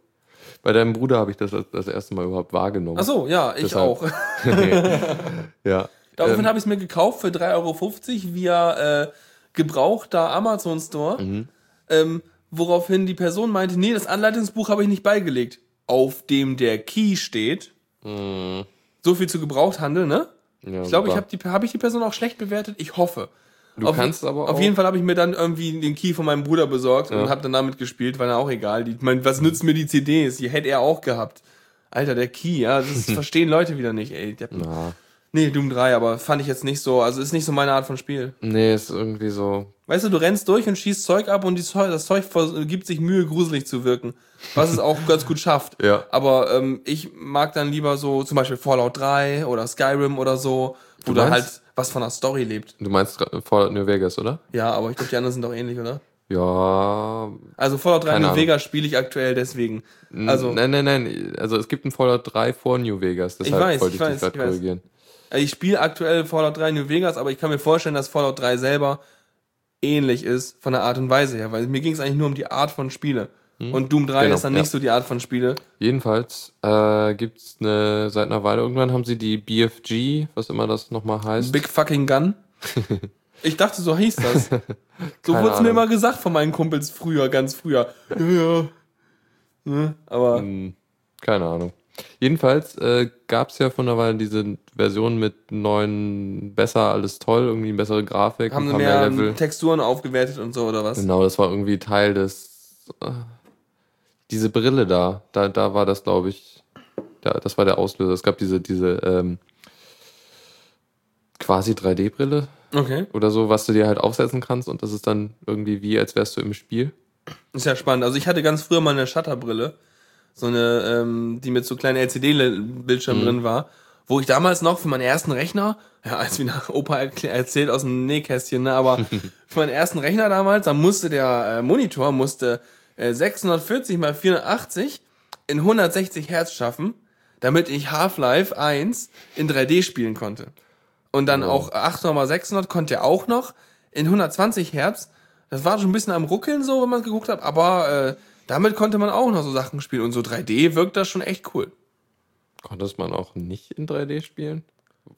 bei deinem Bruder habe ich das das erste Mal überhaupt wahrgenommen. Ach so, ja, ich Deshalb- auch. ja. Daraufhin Ähm, habe ich es mir gekauft für 3,50 Euro via äh, gebrauchter Amazon Store. Mhm. Ähm, woraufhin die Person meinte, nee, das Anleitungsbuch habe ich nicht beigelegt. Auf dem der Key steht. mh, So viel zu Gebrauchthandel, ne? ja, Ich glaube, ich habe die, hab ich die Person auch schlecht bewertet. Ich hoffe. Du auf, kannst aber Auf auch, jeden Fall habe ich mir dann irgendwie den Key von meinem Bruder besorgt Ja. und habe dann damit gespielt, war dann auch egal. Die, mein, was nützt mir die CDs? Die hätte er auch gehabt. Alter, der Key, ja, das verstehen Leute wieder nicht, ey. Der, Na, nee, Doom 3, aber fand ich jetzt nicht so, also ist nicht so meine Art von Spiel. nee, ist irgendwie so. Weißt du, du rennst durch und schießt Zeug ab und Zeug, das Zeug gibt sich Mühe, gruselig zu wirken. Was es auch ganz gut schafft. Ja. Aber ähm, ich mag dann lieber so zum Beispiel Fallout 3 oder Skyrim oder so, wo Du meinst- halt was von der Story lebt. Du meinst Fallout New Vegas, oder? Ja, aber ich glaube, die anderen sind doch ähnlich, oder? Ja. Also Fallout 3 Keine New Ahnung. Vegas spiele ich aktuell deswegen. Also- Nein, nein, nein. Also es gibt ein Fallout 3 vor New Vegas. Deshalb weiß, wollte ich ich, weiß, dich gerade ich weiß. korrigieren. Ich spiele aktuell Fallout 3 New Vegas, aber ich kann mir vorstellen, dass Fallout 3 selber ähnlich ist von der Art und Weise her, weil mir ging es eigentlich nur um die Art von Spiele. Und Doom 3 Genau, ist dann ja. nicht so die Art von Spiele. Jedenfalls äh, gibt es eine, seit einer Weile, irgendwann haben sie die BFG, was immer das nochmal heißt. Big fucking Gun. Ich dachte, so hieß das. So wurde es mir immer gesagt von meinen Kumpels früher, ganz früher. Ja, ja. Ne? Aber Hm, Keine Ahnung. Jedenfalls äh, gab es ja von einer Weile diese Version mit neuen, besser, alles toll, irgendwie bessere Grafik, haben sie paar mehr Texturen aufgewertet und so, oder was? Genau, das war irgendwie Teil des. Äh, diese Brille da, da, da war das, glaube ich. Da, das war der Auslöser. Es gab diese, diese ähm, quasi 3D-Brille Okay. oder so, was du dir halt aufsetzen kannst und das ist dann irgendwie wie, als wärst du im Spiel. Ist ja spannend. Also ich hatte ganz früher mal eine Shutterbrille, so eine, ähm, die mit so kleinen LCD-Bildschirmen drin war, wo ich damals noch für meinen ersten Rechner, ja, als wie nach Opa erzählt aus dem Nähkästchen, ne, aber für meinen ersten Rechner damals, da musste der äh, Monitor musste 640 mal 480 in 160 Hertz schaffen, damit ich Half-Life 1 in 3D spielen konnte. Und dann auch 800 mal 600 konnte er auch noch in 120 Hertz. Das war schon ein bisschen am Ruckeln so, wenn man geguckt hat, aber äh, damit konnte man auch noch so Sachen spielen. Und so 3D wirkt das schon echt cool. Konnte man auch nicht in 3D spielen?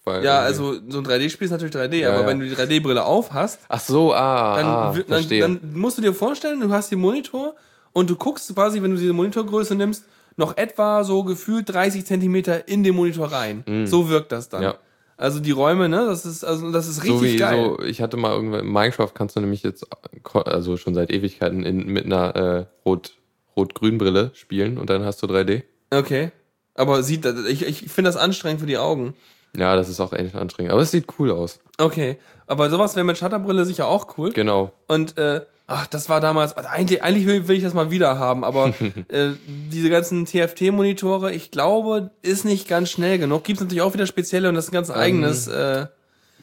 Weil Ja, also so ein 3D-Spiel ist natürlich 3D, Ja, aber ja. wenn du die 3D-Brille auf hast, Ach so, ah, dann, ah dann, dann musst du dir vorstellen, du hast den Monitor und du guckst quasi, wenn du diese Monitorgröße nimmst, noch etwa so gefühlt 30 Zentimeter in den Monitor rein. So wirkt das dann. Mhm. Ja. Also die Räume, ne, das ist, also das ist richtig so wie geil. so, ich hatte mal irgendwann, in Minecraft kannst du nämlich jetzt, also schon seit Ewigkeiten in, mit einer äh, Rot, Rot-Grün-Brille spielen und dann hast du 3D. Okay. Aber sieht, ich, ich finde das anstrengend für die Augen. Ja, das ist auch echt anstrengend. Aber es sieht cool aus. Okay. Aber sowas wäre mit Shutterbrille sicher auch cool. Genau. Und äh, ach, das war damals, also eigentlich, eigentlich will, will ich das mal wieder haben, aber äh, diese ganzen TFT-Monitore, ich glaube, ist nicht ganz schnell genug. Gibt es natürlich auch wieder spezielle und das ist ein ganz eigenes. Äh,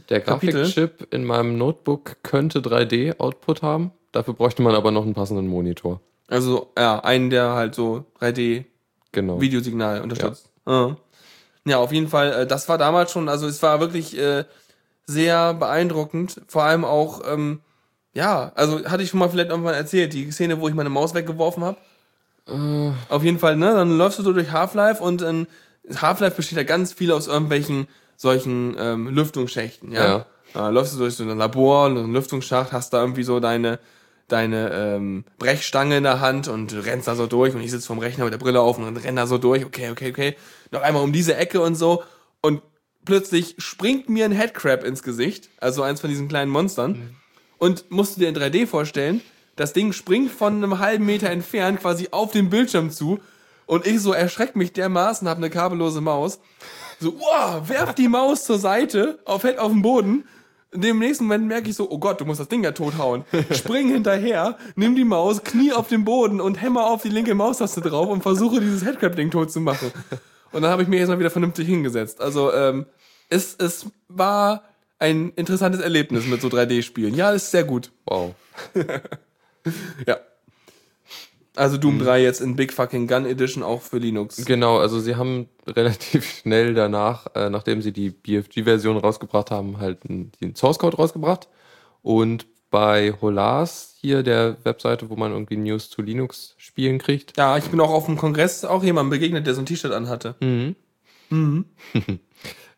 Der. Grafikchip in meinem Notebook könnte 3D-Output haben. Dafür bräuchte man aber noch einen passenden Monitor. also, ja, einen, der halt so 3D-Videosignal Genau. unterstützt. Ja. Ja, auf jeden Fall, äh, das war damals schon, also es war wirklich äh, sehr beeindruckend. Vor allem auch, ähm, ja, also hatte ich schon mal vielleicht irgendwann erzählt, die Szene, wo ich meine Maus weggeworfen habe. Äh. Auf jeden Fall, ne? Dann läufst du so durch Half-Life und in Half-Life besteht ja ganz viel aus irgendwelchen solchen ähm, Lüftungsschächten, ja. Ja. Da läufst du durch so ein Labor, so einen Lüftungsschacht, hast da irgendwie so deine deine ähm, Brechstange in der Hand und rennst da so durch und ich sitze vorm Rechner mit der Brille auf und renn da so durch, okay, okay, okay, noch einmal um diese Ecke und so. Und plötzlich springt mir ein Headcrab ins Gesicht, also eins von diesen kleinen Monstern und musst du dir in 3D vorstellen, das Ding springt von einem halben Meter entfernt quasi auf den Bildschirm zu. Und ich so erschreckt mich dermaßen, hab eine kabellose Maus, so, wow, werf die Maus zur Seite, auf, fällt auf den Boden. In dem nächsten Moment merke ich so, oh Gott, du musst das Ding ja tothauen. Spring hinterher, nimm die Maus, knie auf den Boden und hämmer auf die linke Maustaste drauf und versuche dieses Headcrab-Ding tot zu machen. Und dann habe ich mich erstmal wieder vernünftig hingesetzt. Also, ähm, es, es war ein interessantes Erlebnis mit so 3D-Spielen. Ja, ist sehr gut. Wow. Ja. Also Mhm. Doom 3 jetzt in Big Fucking Gun Edition auch für Linux. Genau, also sie haben relativ schnell danach, äh, nachdem sie die BFG-Version rausgebracht haben, halt einen, den Source Code rausgebracht. Und bei Holas, hier der Webseite, wo man irgendwie News zu Linux spielen kriegt, Ja, ich bin auch auf dem Kongress auch jemandem begegnet, der so ein T-Shirt anhatte.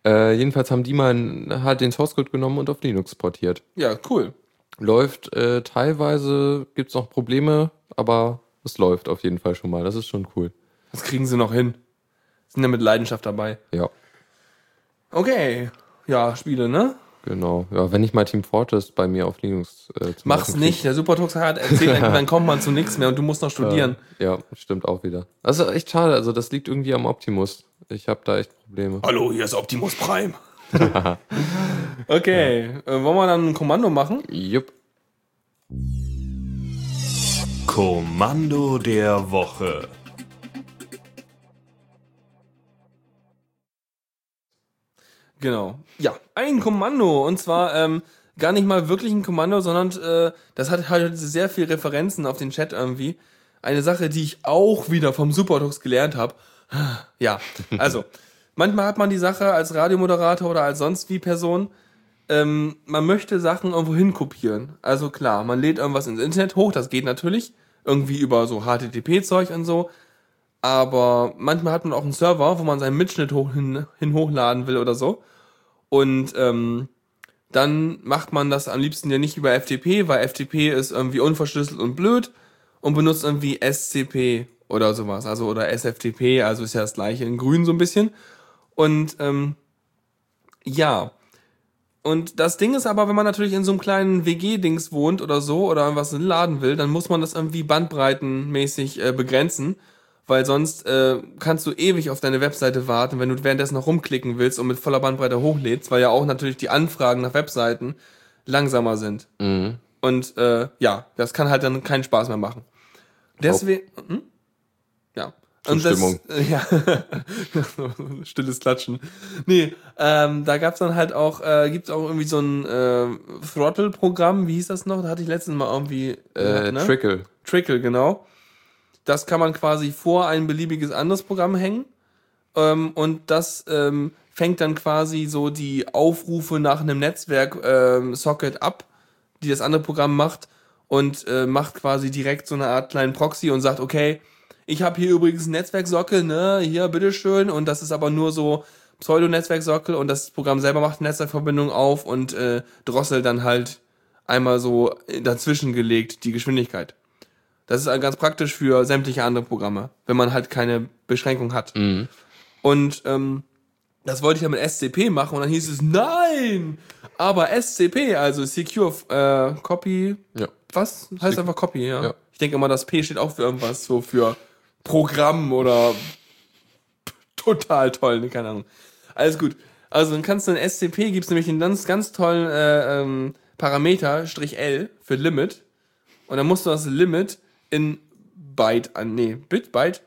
äh, jedenfalls haben die mal halt den Source Code genommen und auf Linux portiert. Ja, cool. Läuft äh, teilweise, gibt's noch Probleme, aber es läuft auf jeden Fall schon mal. Das ist schon cool. Das kriegen sie noch hin. Sind ja mit Leidenschaft dabei. Ja, Okay. Ja, Spiele, ne? genau. Ja, wenn ich mal Team Fortress bei mir auf Linux äh, Mach's nicht. Der Supertox hat erzählt, dann kommt man zu nichts mehr und du musst noch studieren. Ja, stimmt auch wieder. Das ist echt schade. Also das liegt irgendwie am Optimus. Ich habe da echt Probleme. Hallo, hier ist Optimus Prime. okay. Äh, wollen wir dann ein Kommando machen? Jupp. Kommando der Woche. Genau. Ja, ein Kommando. Und zwar, ähm, gar nicht mal wirklich ein Kommando, sondern äh, das hat halt sehr viel Referenzen auf den Chat irgendwie. Eine Sache, die ich auch wieder vom Supertux gelernt habe. Ja, also manchmal hat man die Sache als Radiomoderator oder als sonst wie Person, ähm, man möchte Sachen irgendwo hinkopieren. Also klar, man lädt irgendwas ins Internet hoch, das geht natürlich, irgendwie über so HTTP-Zeug und so. Aber manchmal hat man auch einen Server, wo man seinen Mitschnitt hoch, hin, hin hochladen will oder so. Und ähm, dann macht man das am liebsten ja nicht über FTP, weil FTP ist irgendwie unverschlüsselt und blöd und benutzt irgendwie SCP oder sowas, also oder SFTP, also ist ja das gleiche in grün so ein bisschen. Und ähm, ja, und das Ding ist aber, wenn man natürlich in so einem kleinen WG-Dings wohnt oder so oder was laden will, dann muss man das irgendwie bandbreitenmäßig äh, begrenzen, weil sonst äh, kannst du ewig auf deine Webseite warten, wenn du währenddessen noch rumklicken willst und mit voller Bandbreite hochlädst, weil ja auch natürlich die Anfragen nach Webseiten langsamer sind. Mhm. Und äh, ja, das kann halt dann keinen Spaß mehr machen. Deswegen, hm? Und das, Zustimmung. äh, ja, stilles Klatschen. Nee, ähm, da gab's dann halt auch, äh, gibt's auch irgendwie so ein äh, Throttle-Programm, wie hieß das noch? Da hatte ich letztens mal irgendwie Äh, gehabt, ne? Trickle. Trickle, genau. Das kann man quasi vor ein beliebiges anderes Programm hängen. Ähm, und das ähm, fängt dann quasi so die Aufrufe nach einem Netzwerk-Socket ab, die das andere Programm macht und äh, macht quasi direkt so eine Art kleinen Proxy und sagt, okay, ich habe hier übrigens einen Netzwerksockel, ne, hier, bitteschön, und das ist aber nur so Pseudo-Netzwerksockel und das Programm selber macht eine Netzwerkverbindung auf und äh, drosselt dann halt einmal so dazwischen gelegt die Geschwindigkeit. Das ist ganz praktisch für sämtliche andere Programme, wenn man halt keine Beschränkung hat. Mhm. Und ähm, das wollte ich ja mit SCP machen und dann hieß es, nein! Aber SCP, also Secure äh, Copy, Ja. was? Heißt einfach Copy, ja. Ja. Ich denke immer, das P steht auch für irgendwas, so für Programm oder total toll, ne, keine Ahnung. Alles gut. Also dann kannst du in SCP, gibt's nämlich einen ganz, ganz tollen äh, ähm, Parameter, Strich L, für Limit. Und dann musst du das Limit in Byte an, nee, Bit, Byte,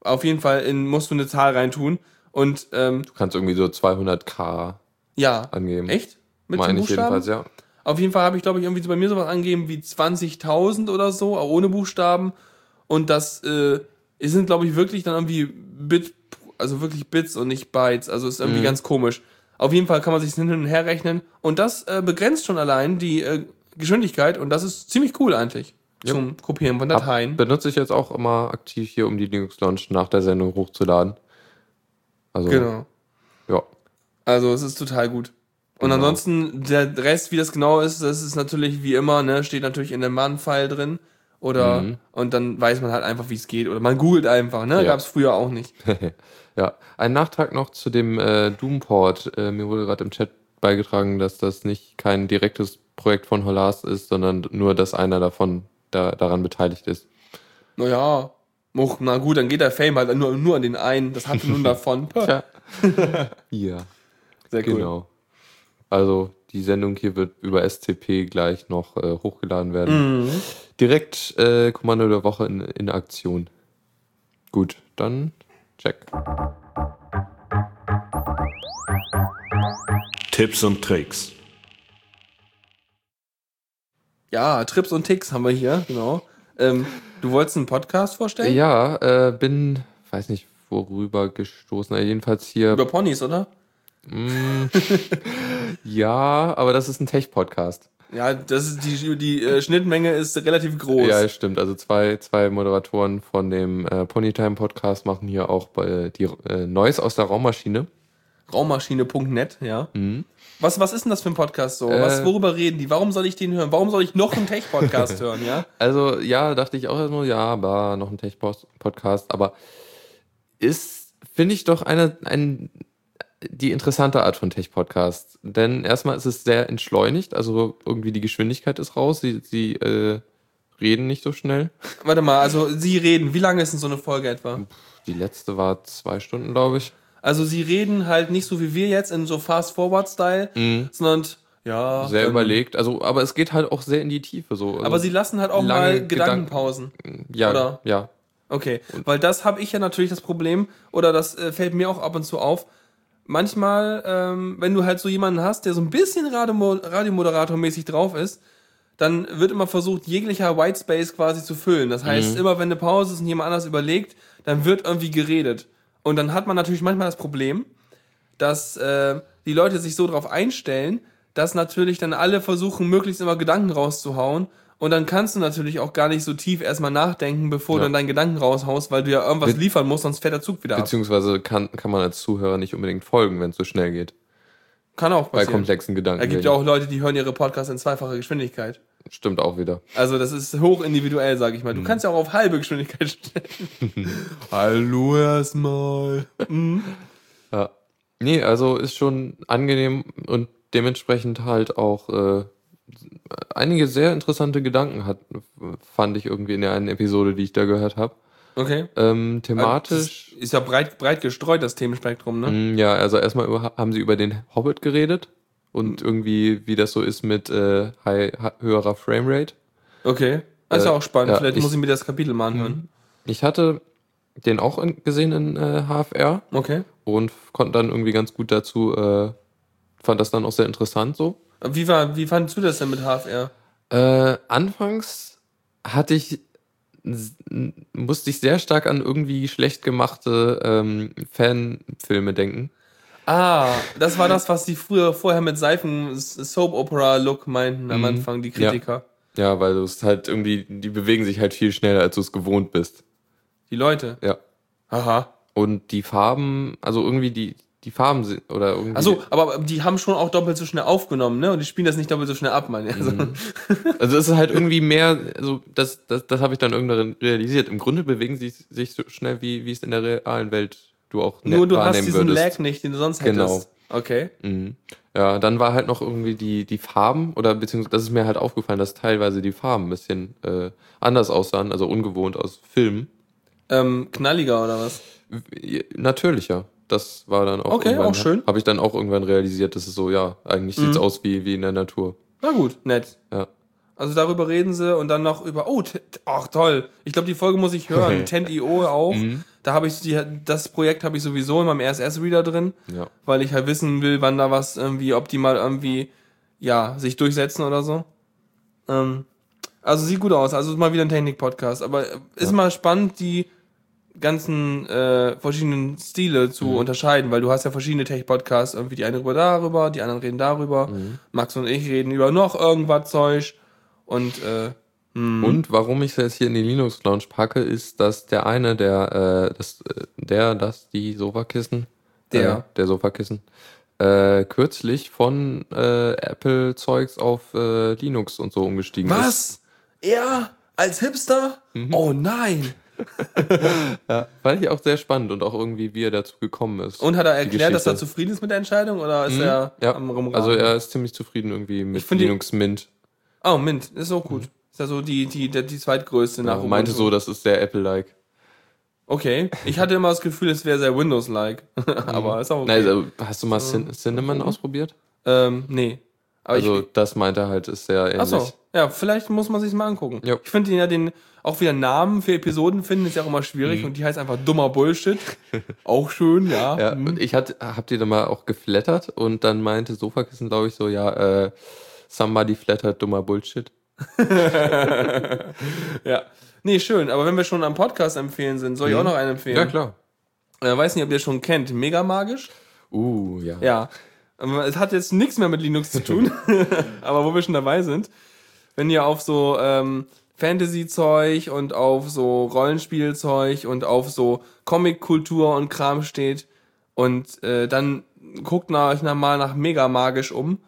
auf jeden Fall in, musst du eine Zahl reintun. Und ähm, Du kannst irgendwie so 200k ja, angeben. echt? Mit Meine ich Buchstaben? jedenfalls, ja. Auf jeden Fall habe ich, glaube ich, irgendwie so bei mir sowas angegeben wie 20.000 oder so, auch ohne Buchstaben. Und das äh, sind, glaube ich, wirklich dann irgendwie Bit, also wirklich Bits und nicht Bytes. Also ist irgendwie Mhm. ganz komisch. Auf jeden Fall kann man sich hin und her rechnen. Und das äh, begrenzt schon allein die äh, Geschwindigkeit. Und das ist ziemlich cool eigentlich Ja. zum Kopieren von Dateien. Benutze ich jetzt auch immer aktiv hier, um die Linux Launch nach der Sendung hochzuladen. Also, Genau. ja. Also es ist total gut. Und Genau. ansonsten, der Rest, wie das genau ist, das ist natürlich wie immer, ne, steht natürlich in dem Man-File drin. Oder Mhm. und dann weiß man halt einfach, wie es geht. Oder man googelt einfach, ne? Ja. Gab's früher auch nicht. ja. Ein Nachtrag noch zu dem äh, Doom-Port. Äh, mir wurde gerade im Chat beigetragen, dass das nicht kein direktes Projekt von Holas ist, sondern nur, dass einer davon da, daran beteiligt ist. Naja. Och, na gut, dann geht der Fame halt nur, nur an den einen. Das hatte nun davon. Tja. ja, Sehr cool. genau. Also die Sendung hier wird über SCP gleich noch äh, hochgeladen werden. Mhm. Direkt äh, Kommando der Woche in, in Aktion. Gut, dann check. Tipps und Tricks. Ja, Trips und Ticks haben wir hier, genau. Ähm, du wolltest einen Podcast vorstellen? Ja, äh, bin, weiß nicht, worüber gestoßen. Äh, jedenfalls hier. Über Ponys, oder? Mm, ja, aber das ist ein Tech-Podcast. Ja, das ist die, die äh, Schnittmenge ist relativ groß. Ja, stimmt. Also zwei, zwei Moderatoren von dem äh, Ponytime-Podcast machen hier auch bei die äh, Neues aus der Raummaschine. Raummaschine.net, ja. Mhm. Was, was ist denn das für ein Podcast so? was, Äh, worüber reden die? Warum soll ich den hören? Warum soll ich noch einen Tech-Podcast hören, ja? Also ja, dachte ich auch erstmal, ja, aber noch ein Tech-Podcast, aber ist, finde ich doch eine, ein, die interessante Art von Tech-Podcast. Denn erstmal ist es sehr entschleunigt, also irgendwie die Geschwindigkeit ist raus, sie, sie äh, reden nicht so schnell. Warte mal, also Sie reden. Wie lange ist denn so eine Folge etwa? Die letzte war zwei Stunden, glaube ich. Also Sie reden halt nicht so wie wir jetzt in so Fast-Forward-Style, sondern ja. Mhm. Sehr überlegt, also, aber es geht halt auch sehr in die Tiefe so. Also, Aber Sie lassen halt auch mal Gedanken- Gedankenpausen. ja, oder? ja, Okay, weil das habe ich ja natürlich das Problem, oder das äh, fällt mir auch ab und zu auf. Manchmal, ähm, wenn du halt so jemanden hast, der so ein bisschen Radio Radiomoderator-mäßig drauf ist, dann wird immer versucht, jeglicher Whitespace quasi zu füllen. Das heißt, immer wenn eine Pause ist und jemand anders überlegt, dann wird irgendwie geredet. Und dann hat man natürlich manchmal das Problem, dass äh, die Leute sich so darauf einstellen, dass natürlich dann alle versuchen, möglichst immer Gedanken rauszuhauen. Und dann kannst du natürlich auch gar nicht so tief erstmal nachdenken, bevor Ja. du dann deinen Gedanken raushaust, weil du ja irgendwas Be- liefern musst, sonst fährt der Zug wieder ab. Beziehungsweise kann, kann man als Zuhörer nicht unbedingt folgen, wenn es so schnell geht. Kann auch Bei passieren. komplexen Gedanken. Es gibt ja auch Leute, die hören ihre Podcasts in zweifacher Geschwindigkeit. Stimmt auch wieder. Also das ist hoch individuell, sag ich mal. Mhm. Du kannst ja auch auf halbe Geschwindigkeit stellen. Hallo erstmal. Ja. Nee, also ist schon angenehm und dementsprechend halt auch äh, einige sehr interessante Gedanken hat, fand ich irgendwie in der einen Episode, die ich da gehört habe. Okay. Ähm, thematisch. Das ist ja breit, breit gestreut, das Themenspektrum, ne? Mm, Ja, also erstmal über, haben sie über den Hobbit geredet und irgendwie, wie das so ist mit äh, high, höherer Framerate. Okay. Ja Äh, auch spannend. ja, Vielleicht ich- muss ich mir das Kapitel mal anhören. Ich hatte den auch in, gesehen in äh, HFR Okay. und konnte dann irgendwie ganz gut dazu, äh, fand das dann auch sehr interessant so. Wie, war, wie fandest du das denn mit HFR? Äh, anfangs hatte ich musste ich sehr stark an irgendwie schlecht gemachte ähm, Fanfilme denken. Ah, das war das, was die früher vorher mit Seifen Soap Opera Look meinten am Mhm. Anfang, die Kritiker. Ja, weil du es halt irgendwie, die bewegen sich halt viel schneller, als du es gewohnt bist. Die Leute. Ja. Aha. Und die Farben, also irgendwie die, die Farben sind, oder irgendwie. Also, aber die haben schon auch doppelt so schnell aufgenommen, ne? Und die spielen das nicht doppelt so schnell ab, meine ich. Also, Also es ist halt irgendwie mehr, also das, das, das habe ich dann irgendwann realisiert. Im Grunde bewegen sie sich so schnell, wie, wie es in der realen Welt du auch ne- Nur du hast diesen würdest. Lag nicht, den du sonst hättest. Genau. Okay. Mhm. Ja, dann war halt noch irgendwie die, die Farben, oder beziehungsweise das ist mir halt aufgefallen, dass teilweise die Farben ein bisschen äh, anders aussahen, also ungewohnt aus Filmen. Ähm, knalliger oder was? Natürlicher. Das war dann auch Okay, auch schön. Habe ich dann auch irgendwann realisiert, dass es so, ja, eigentlich sieht's Mhm. aus wie, wie in der Natur. Na gut, nett. Ja. Also darüber reden sie und dann noch über, oh, ach toll. Ich glaube, die Folge muss ich hören. Tent.io auch. Mhm. Da habe ich die, das Projekt habe ich sowieso in meinem RSS-Reader drin, Ja. weil ich halt wissen will, wann da was irgendwie optimal irgendwie, ja, sich durchsetzen oder so. Ähm, also sieht gut aus. Also ist mal wieder ein Technik-Podcast. Aber äh, ist mal spannend, die ganzen äh, verschiedenen Stile zu unterscheiden, weil du hast ja verschiedene Tech-Podcasts, irgendwie die eine rüber darüber, die anderen reden darüber, Max und ich reden über noch irgendwas Zeug und äh, Und warum ich es jetzt hier in die Linux Lounge packe, ist, dass der eine, der, äh, das, äh, der, das, die Sofakissen, Der. äh, der Sofakissen, äh, kürzlich von äh, Apple Zeugs auf äh, Linux und so umgestiegen ist. was? Er als Hipster? Oh nein! Ja, fand ich auch sehr spannend und auch irgendwie, wie er dazu gekommen ist. Und hat er erklärt, dass er zufrieden ist mit der Entscheidung oder ist Mhm, er ja, am Rumraten? also er ist ziemlich zufrieden irgendwie mit Linux Mint. Oh, Mint, ist auch gut. Ist ja so die, die, die, die zweitgrößte nach Ja, meinte so, das ist sehr Apple-like. Okay. Ich hatte immer das Gefühl, es wäre sehr Windows-like. Aber ist auch okay. Nein, also, hast du mal Cin Cinnamon ausprobiert? ähm, nee. Aber Also ich, das meinte er halt, ist sehr ähnlich. Achso, ja, vielleicht muss man sich mal angucken. Ja. Ich finde ja den, auch wieder Namen für Episoden finden, ist ja auch immer Mhm. schwierig und die heißt einfach dummer Bullshit. auch schön, ja. Ja, Hm. und ich hatte, habt ihr da mal auch geflattert und dann meinte Sofakissen, glaube ich, so, ja, äh, somebody flattert, dummer Bullshit. ja. Nee, schön. Aber wenn wir schon am Podcast empfehlen sind, soll ich auch noch einen empfehlen? Mhm. Ja, klar. Äh, weiß nicht, ob ihr schon kennt. Mega magisch. Uh, ja. Ja. Aber Es hat jetzt nichts mehr mit Linux zu tun. Aber wo wir schon dabei sind, wenn ihr auf so ähm, Fantasy-Zeug und auf so Rollenspielzeug und auf so Comic-Kultur und Kram steht und äh, dann guckt nach euch nach- mal nach Mega Magisch um.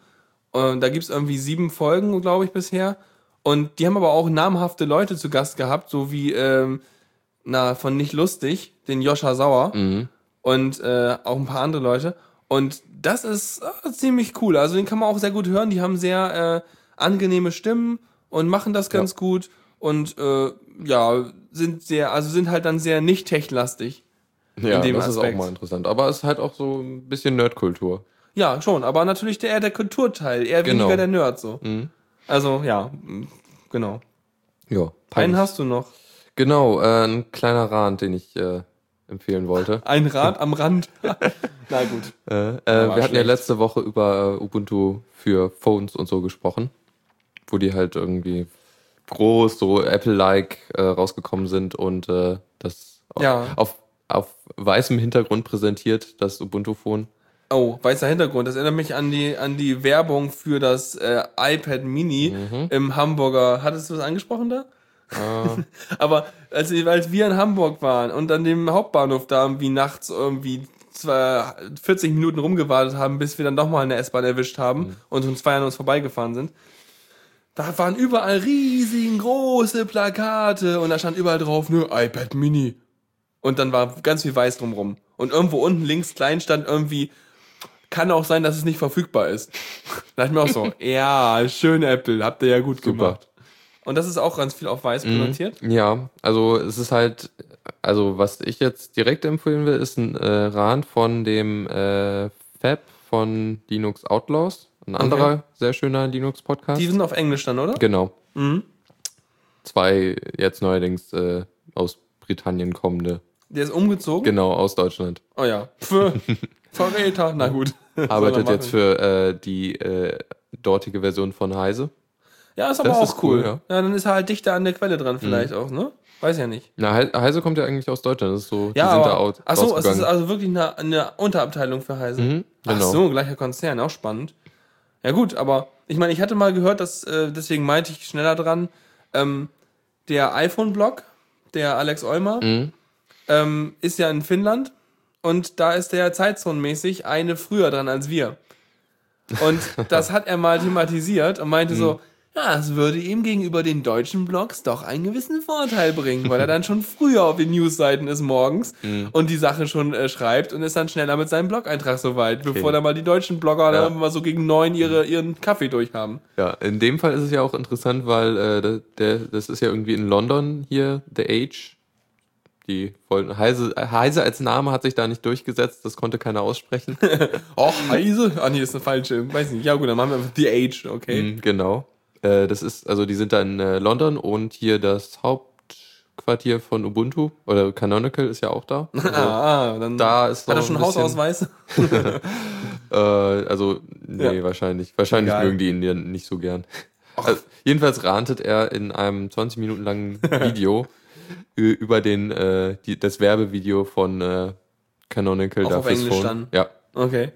Und da gibt's irgendwie sieben Folgen, glaube ich, bisher. Und die haben aber auch namhafte Leute zu Gast gehabt, so wie ähm, na, von Nicht Lustig, den Joscha Sauer Mhm. und äh, auch ein paar andere Leute. Und das ist äh, ziemlich cool. Also den kann man auch sehr gut hören. Die haben sehr äh, angenehme Stimmen und machen das ganz gut und äh, ja, sind sehr, also sind halt dann sehr nicht techlastig. Ja, dem das ist Aspekt. auch mal interessant. Aber es ist halt auch so ein bisschen Nerdkultur. Ja, schon, aber natürlich der, eher der Kulturteil, eher Genau. weniger der Nerd so. Mhm. Also ja, genau. Ja. Einen hast du noch. Genau, äh, ein kleiner Rand, den ich äh, empfehlen wollte. Ein Rad am Rand. Na gut. Äh, äh, wir hatten ja letzte Woche über äh, Ubuntu für Phones und so gesprochen, wo die halt irgendwie groß, so Apple-like äh, rausgekommen sind und äh, das Ja. auf, auf weißem Hintergrund präsentiert, das Ubuntu-Phone. Oh, weißer Hintergrund. Das erinnert mich an die, an die Werbung für das äh, iPad Mini im Hamburger. Hattest du das angesprochen da? Aber als, als wir in Hamburg waren und an dem Hauptbahnhof da irgendwie nachts irgendwie zwei, 40 Minuten rumgewartet haben, bis wir dann doch mal eine S-Bahn erwischt haben und um zwei an uns vorbeigefahren sind, da waren überall riesengroße Plakate und da stand überall drauf, ne, iPad Mini. Und dann war ganz viel weiß drumrum. Und irgendwo unten links klein stand irgendwie, kann auch sein, dass es nicht verfügbar ist. Da dachte ich mir auch so, ja, schön Apple, habt ihr ja gut Super. gemacht. Und das ist auch ganz viel auf weiß präsentiert. ja, also es ist halt, also was ich jetzt direkt empfehlen will, ist ein äh, Rahn von dem äh, Fab von Linux Outlaws. Ein anderer sehr schöner Linux-Podcast. Die sind auf Englisch dann, oder? Genau. Mhm. Zwei jetzt neuerdings äh, aus Britannien kommende. Der ist umgezogen? Genau, aus Deutschland. Oh ja. Für Verräter. Na gut. Arbeitet jetzt für äh, die äh, dortige Version von Heise. Ja, ist aber Das auch ist cool. cool, ja. Mhm. ja. dann ist er halt dichter an der Quelle dran, vielleicht auch, ne? Weiß ja nicht. Na, He- Heise kommt ja eigentlich aus Deutschland. Das ist so, Ja, die sind da aber, out, ach so, es ist also wirklich eine, eine Unterabteilung für Heise. Mhm, Ach genau. so, gleicher Konzern, auch spannend. Ja gut, aber ich meine, ich hatte mal gehört, dass, äh, deswegen meinte ich schneller dran, ähm, der iPhone-Blog, der Alex Eumer, Mhm. ähm, ist ja in Finnland und da ist der zeitzonenmäßig eine früher dran als wir. Und das hat er mal thematisiert und meinte so, ja, es würde ihm gegenüber den deutschen Blogs doch einen gewissen Vorteil bringen, weil er dann schon früher auf den Newsseiten ist morgens und die Sache schon äh, schreibt und ist dann schneller mit seinem Blog-Eintrag soweit, bevor dann mal die deutschen Blogger Ja. dann mal so gegen neun ihre, ihren Kaffee durchhaben. Ja, in dem Fall ist es ja auch interessant, weil äh, der, das ist ja irgendwie in London hier, The Age. Die wollten, Heise, Heise als Name hat sich da nicht durchgesetzt, das konnte keiner aussprechen. Och, Heise? Ah nee, ist eine falsche, weiß nicht. Ja gut, dann machen wir einfach The Age, okay. Mhm, genau. Äh, das ist, also die sind da in äh, London und hier das Hauptquartier von Ubuntu oder Canonical ist ja auch da. Also, ah, ah, dann da ist hat er schon Hausausweis? Äh, also, nee, Ja. wahrscheinlich. Wahrscheinlich Egal. mögen die ihn ja nicht so gern. Also, jedenfalls rantet er in einem 20 Minuten langen Video über den, äh, die, das Werbevideo von äh, Canonical Auch da auf Englisch Phone. dann? Ja, Okay.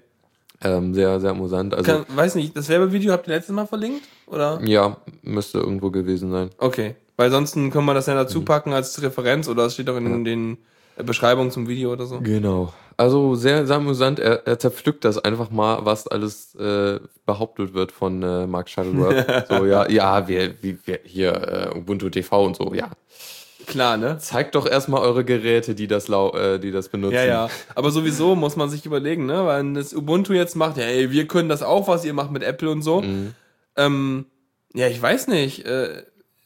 Ähm, sehr, sehr amüsant. Also, Kann, weiß nicht, das Werbevideo habt ihr letztes Mal verlinkt? Oder? ja, müsste irgendwo gewesen sein. Okay. Weil sonst können wir das ja Mhm. dazu packen als Referenz oder es steht auch in den Beschreibungen zum Video oder so. Genau. Also sehr, sehr amüsant. Er, er zerpflückt das einfach mal, was alles äh, behauptet wird von äh, Mark Shuttleworth. so, ja, ja, wir, wir, wir hier äh, Ubuntu TV und so, ja. Klar, ne? Zeigt doch erstmal eure Geräte, die das, lau äh, die das benutzen. Ja, ja. Aber sowieso muss man sich überlegen, ne? Weil das Ubuntu jetzt macht, ja, ey, wir können das auch, was ihr macht mit Apple und so. Mhm. Ähm, ja, ich weiß nicht, äh,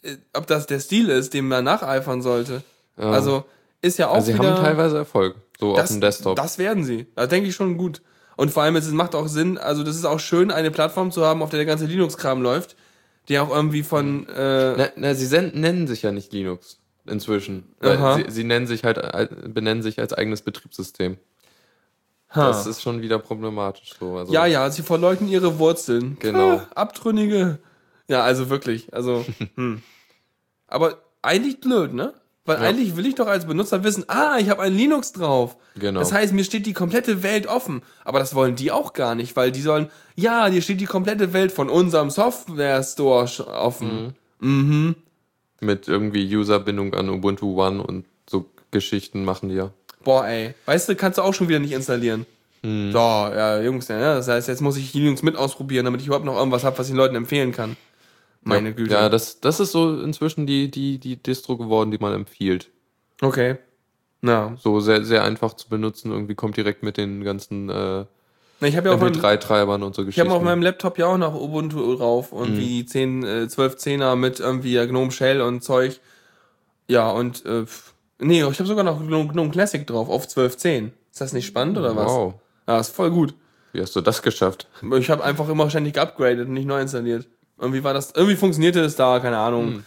äh, ob das der Stil ist, dem man nacheifern sollte. Ja. Also ist ja auch also sie wieder, haben teilweise Erfolg, so auf das, dem Desktop. Das werden sie. Da denke ich schon gut. Und vor allem, es macht auch Sinn, also das ist auch schön, eine Plattform zu haben, auf der der ganze Linux-Kram läuft, die auch irgendwie von, äh, na, na, sie nennen sich ja nicht Linux inzwischen. Sie, sie nennen sich halt, äh, benennen sich als eigenes Betriebssystem. ha. Das ist schon wieder problematisch so. Also, ja, ja, sie verleugnen ihre Wurzeln. Genau. Ah, Abtrünnige. Ja, also wirklich, also, hm. Aber eigentlich blöd, ne? Weil Ja. eigentlich will ich doch als Benutzer wissen, ah, ich habe ein Linux drauf. Genau. Das heißt, mir steht die komplette Welt offen. Aber das wollen die auch gar nicht, weil die sollen, ja, dir steht die komplette Welt von unserem Software Store offen. Mhm. Mit irgendwie Userbindung an Ubuntu One und so Geschichten machen die ja. Boah, ey. Weißt du, kannst du auch schon wieder nicht installieren. Hm. So, ja, Jungs, ja, das heißt, jetzt muss ich Linux mit ausprobieren, damit ich überhaupt noch irgendwas habe, was ich den Leuten empfehlen kann. Meine ja. Güte. Ja, das, das ist so inzwischen die, die, die Distro geworden, die man empfiehlt. Okay. Na. So sehr, sehr einfach zu benutzen, irgendwie kommt direkt mit den ganzen äh, Na, Ich habe ja auf meinem, MP3-Treibern und so ich habe auf meinem Laptop ja auch noch Ubuntu drauf und wie 10, äh, 12 Zehner mit irgendwie ja, GNOME Shell und Zeug. Ja, und äh, nee, ich habe sogar noch GNOME, Classic drauf auf 12.10. Ist das nicht spannend oder was? wow. Ja, ist voll gut. Wie hast du das geschafft? Ich habe einfach immer ständig geupgradet und nicht neu installiert. Irgendwie war das, irgendwie funktionierte es da, keine Ahnung.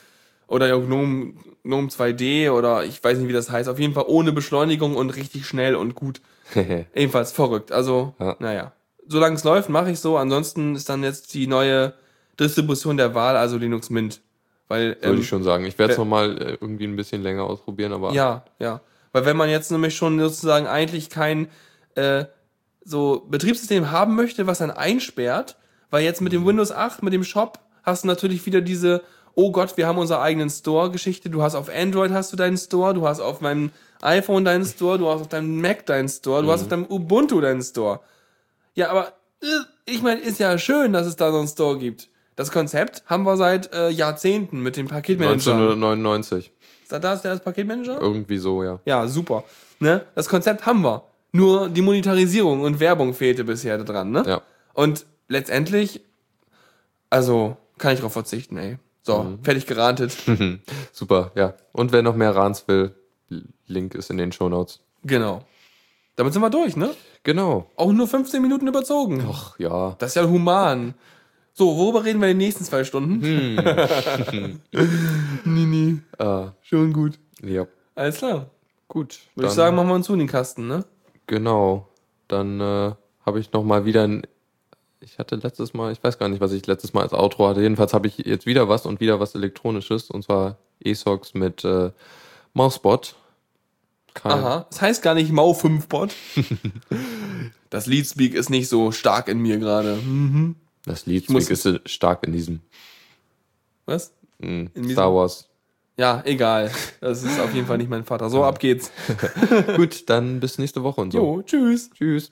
Oder ja, GNOME, GNOME 2D oder ich weiß nicht, wie das heißt. Auf jeden Fall ohne Beschleunigung und richtig schnell und gut. Ebenfalls verrückt. Also, Ja. naja. Solange es läuft, mache ich so. Ansonsten ist dann jetzt die neue Distribution der Wahl, also Linux Mint. Weil, Würde ähm, ich schon sagen. Ich werde es wer- nochmal äh, irgendwie ein bisschen länger ausprobieren, aber Ja, ja. Weil wenn man jetzt nämlich schon sozusagen eigentlich kein äh, so Betriebssystem haben möchte, was dann einsperrt, weil jetzt mit dem Windows 8, mit dem Shop, hast du natürlich wieder diese, oh Gott, wir haben unseren eigenen Store-Geschichte. Du hast auf Android hast du deinen Store, du hast auf meinem iPhone deinen Store, du hast auf deinem Mac deinen Store, du hast auf deinem Ubuntu deinen Store. Ja, aber äh, ich meine, ist ja schön, dass es da so einen Store gibt. Das Konzept haben wir seit äh, Jahrzehnten mit dem Paketmanager. 1999. Ist da das der Paketmanager? Irgendwie so, ja. Ja, super. Ne? Das Konzept haben wir. Nur die Monetarisierung und Werbung fehlte bisher dran, ne? Ja. Und letztendlich, also, kann ich drauf verzichten, ey. So, fertig gerantet. Super, ja. Und wer noch mehr Rans will, Link ist in den Shownotes. genau. Damit sind wir durch, ne? Genau. Auch nur 15 Minuten überzogen. Ach ja. Das ist ja human. So, worüber reden wir in den nächsten zwei Stunden? Äh, Schon gut. ja. Alles klar. Gut. Würde ich sagen, machen wir uns zu in den Kasten, ne? Genau. Dann äh, habe ich noch mal wieder ein. Ich hatte letztes Mal, ich weiß gar nicht, was ich letztes Mal als Outro hatte. Jedenfalls habe ich jetzt wieder was und wieder was Elektronisches. Und zwar ESOX mit äh, Mausbot. Kein, Aha. Das heißt gar nicht Mau 5 Bot. das Leadspeak ist nicht so stark in mir gerade. Hm. Das muss- ist stark in diesem Was? mh, diesem- Star Wars. Ja, egal. Das ist auf jeden Fall nicht mein Vater. So, ab geht's. Gut, dann bis nächste Woche und so. Jo, tschüss. Tschüss.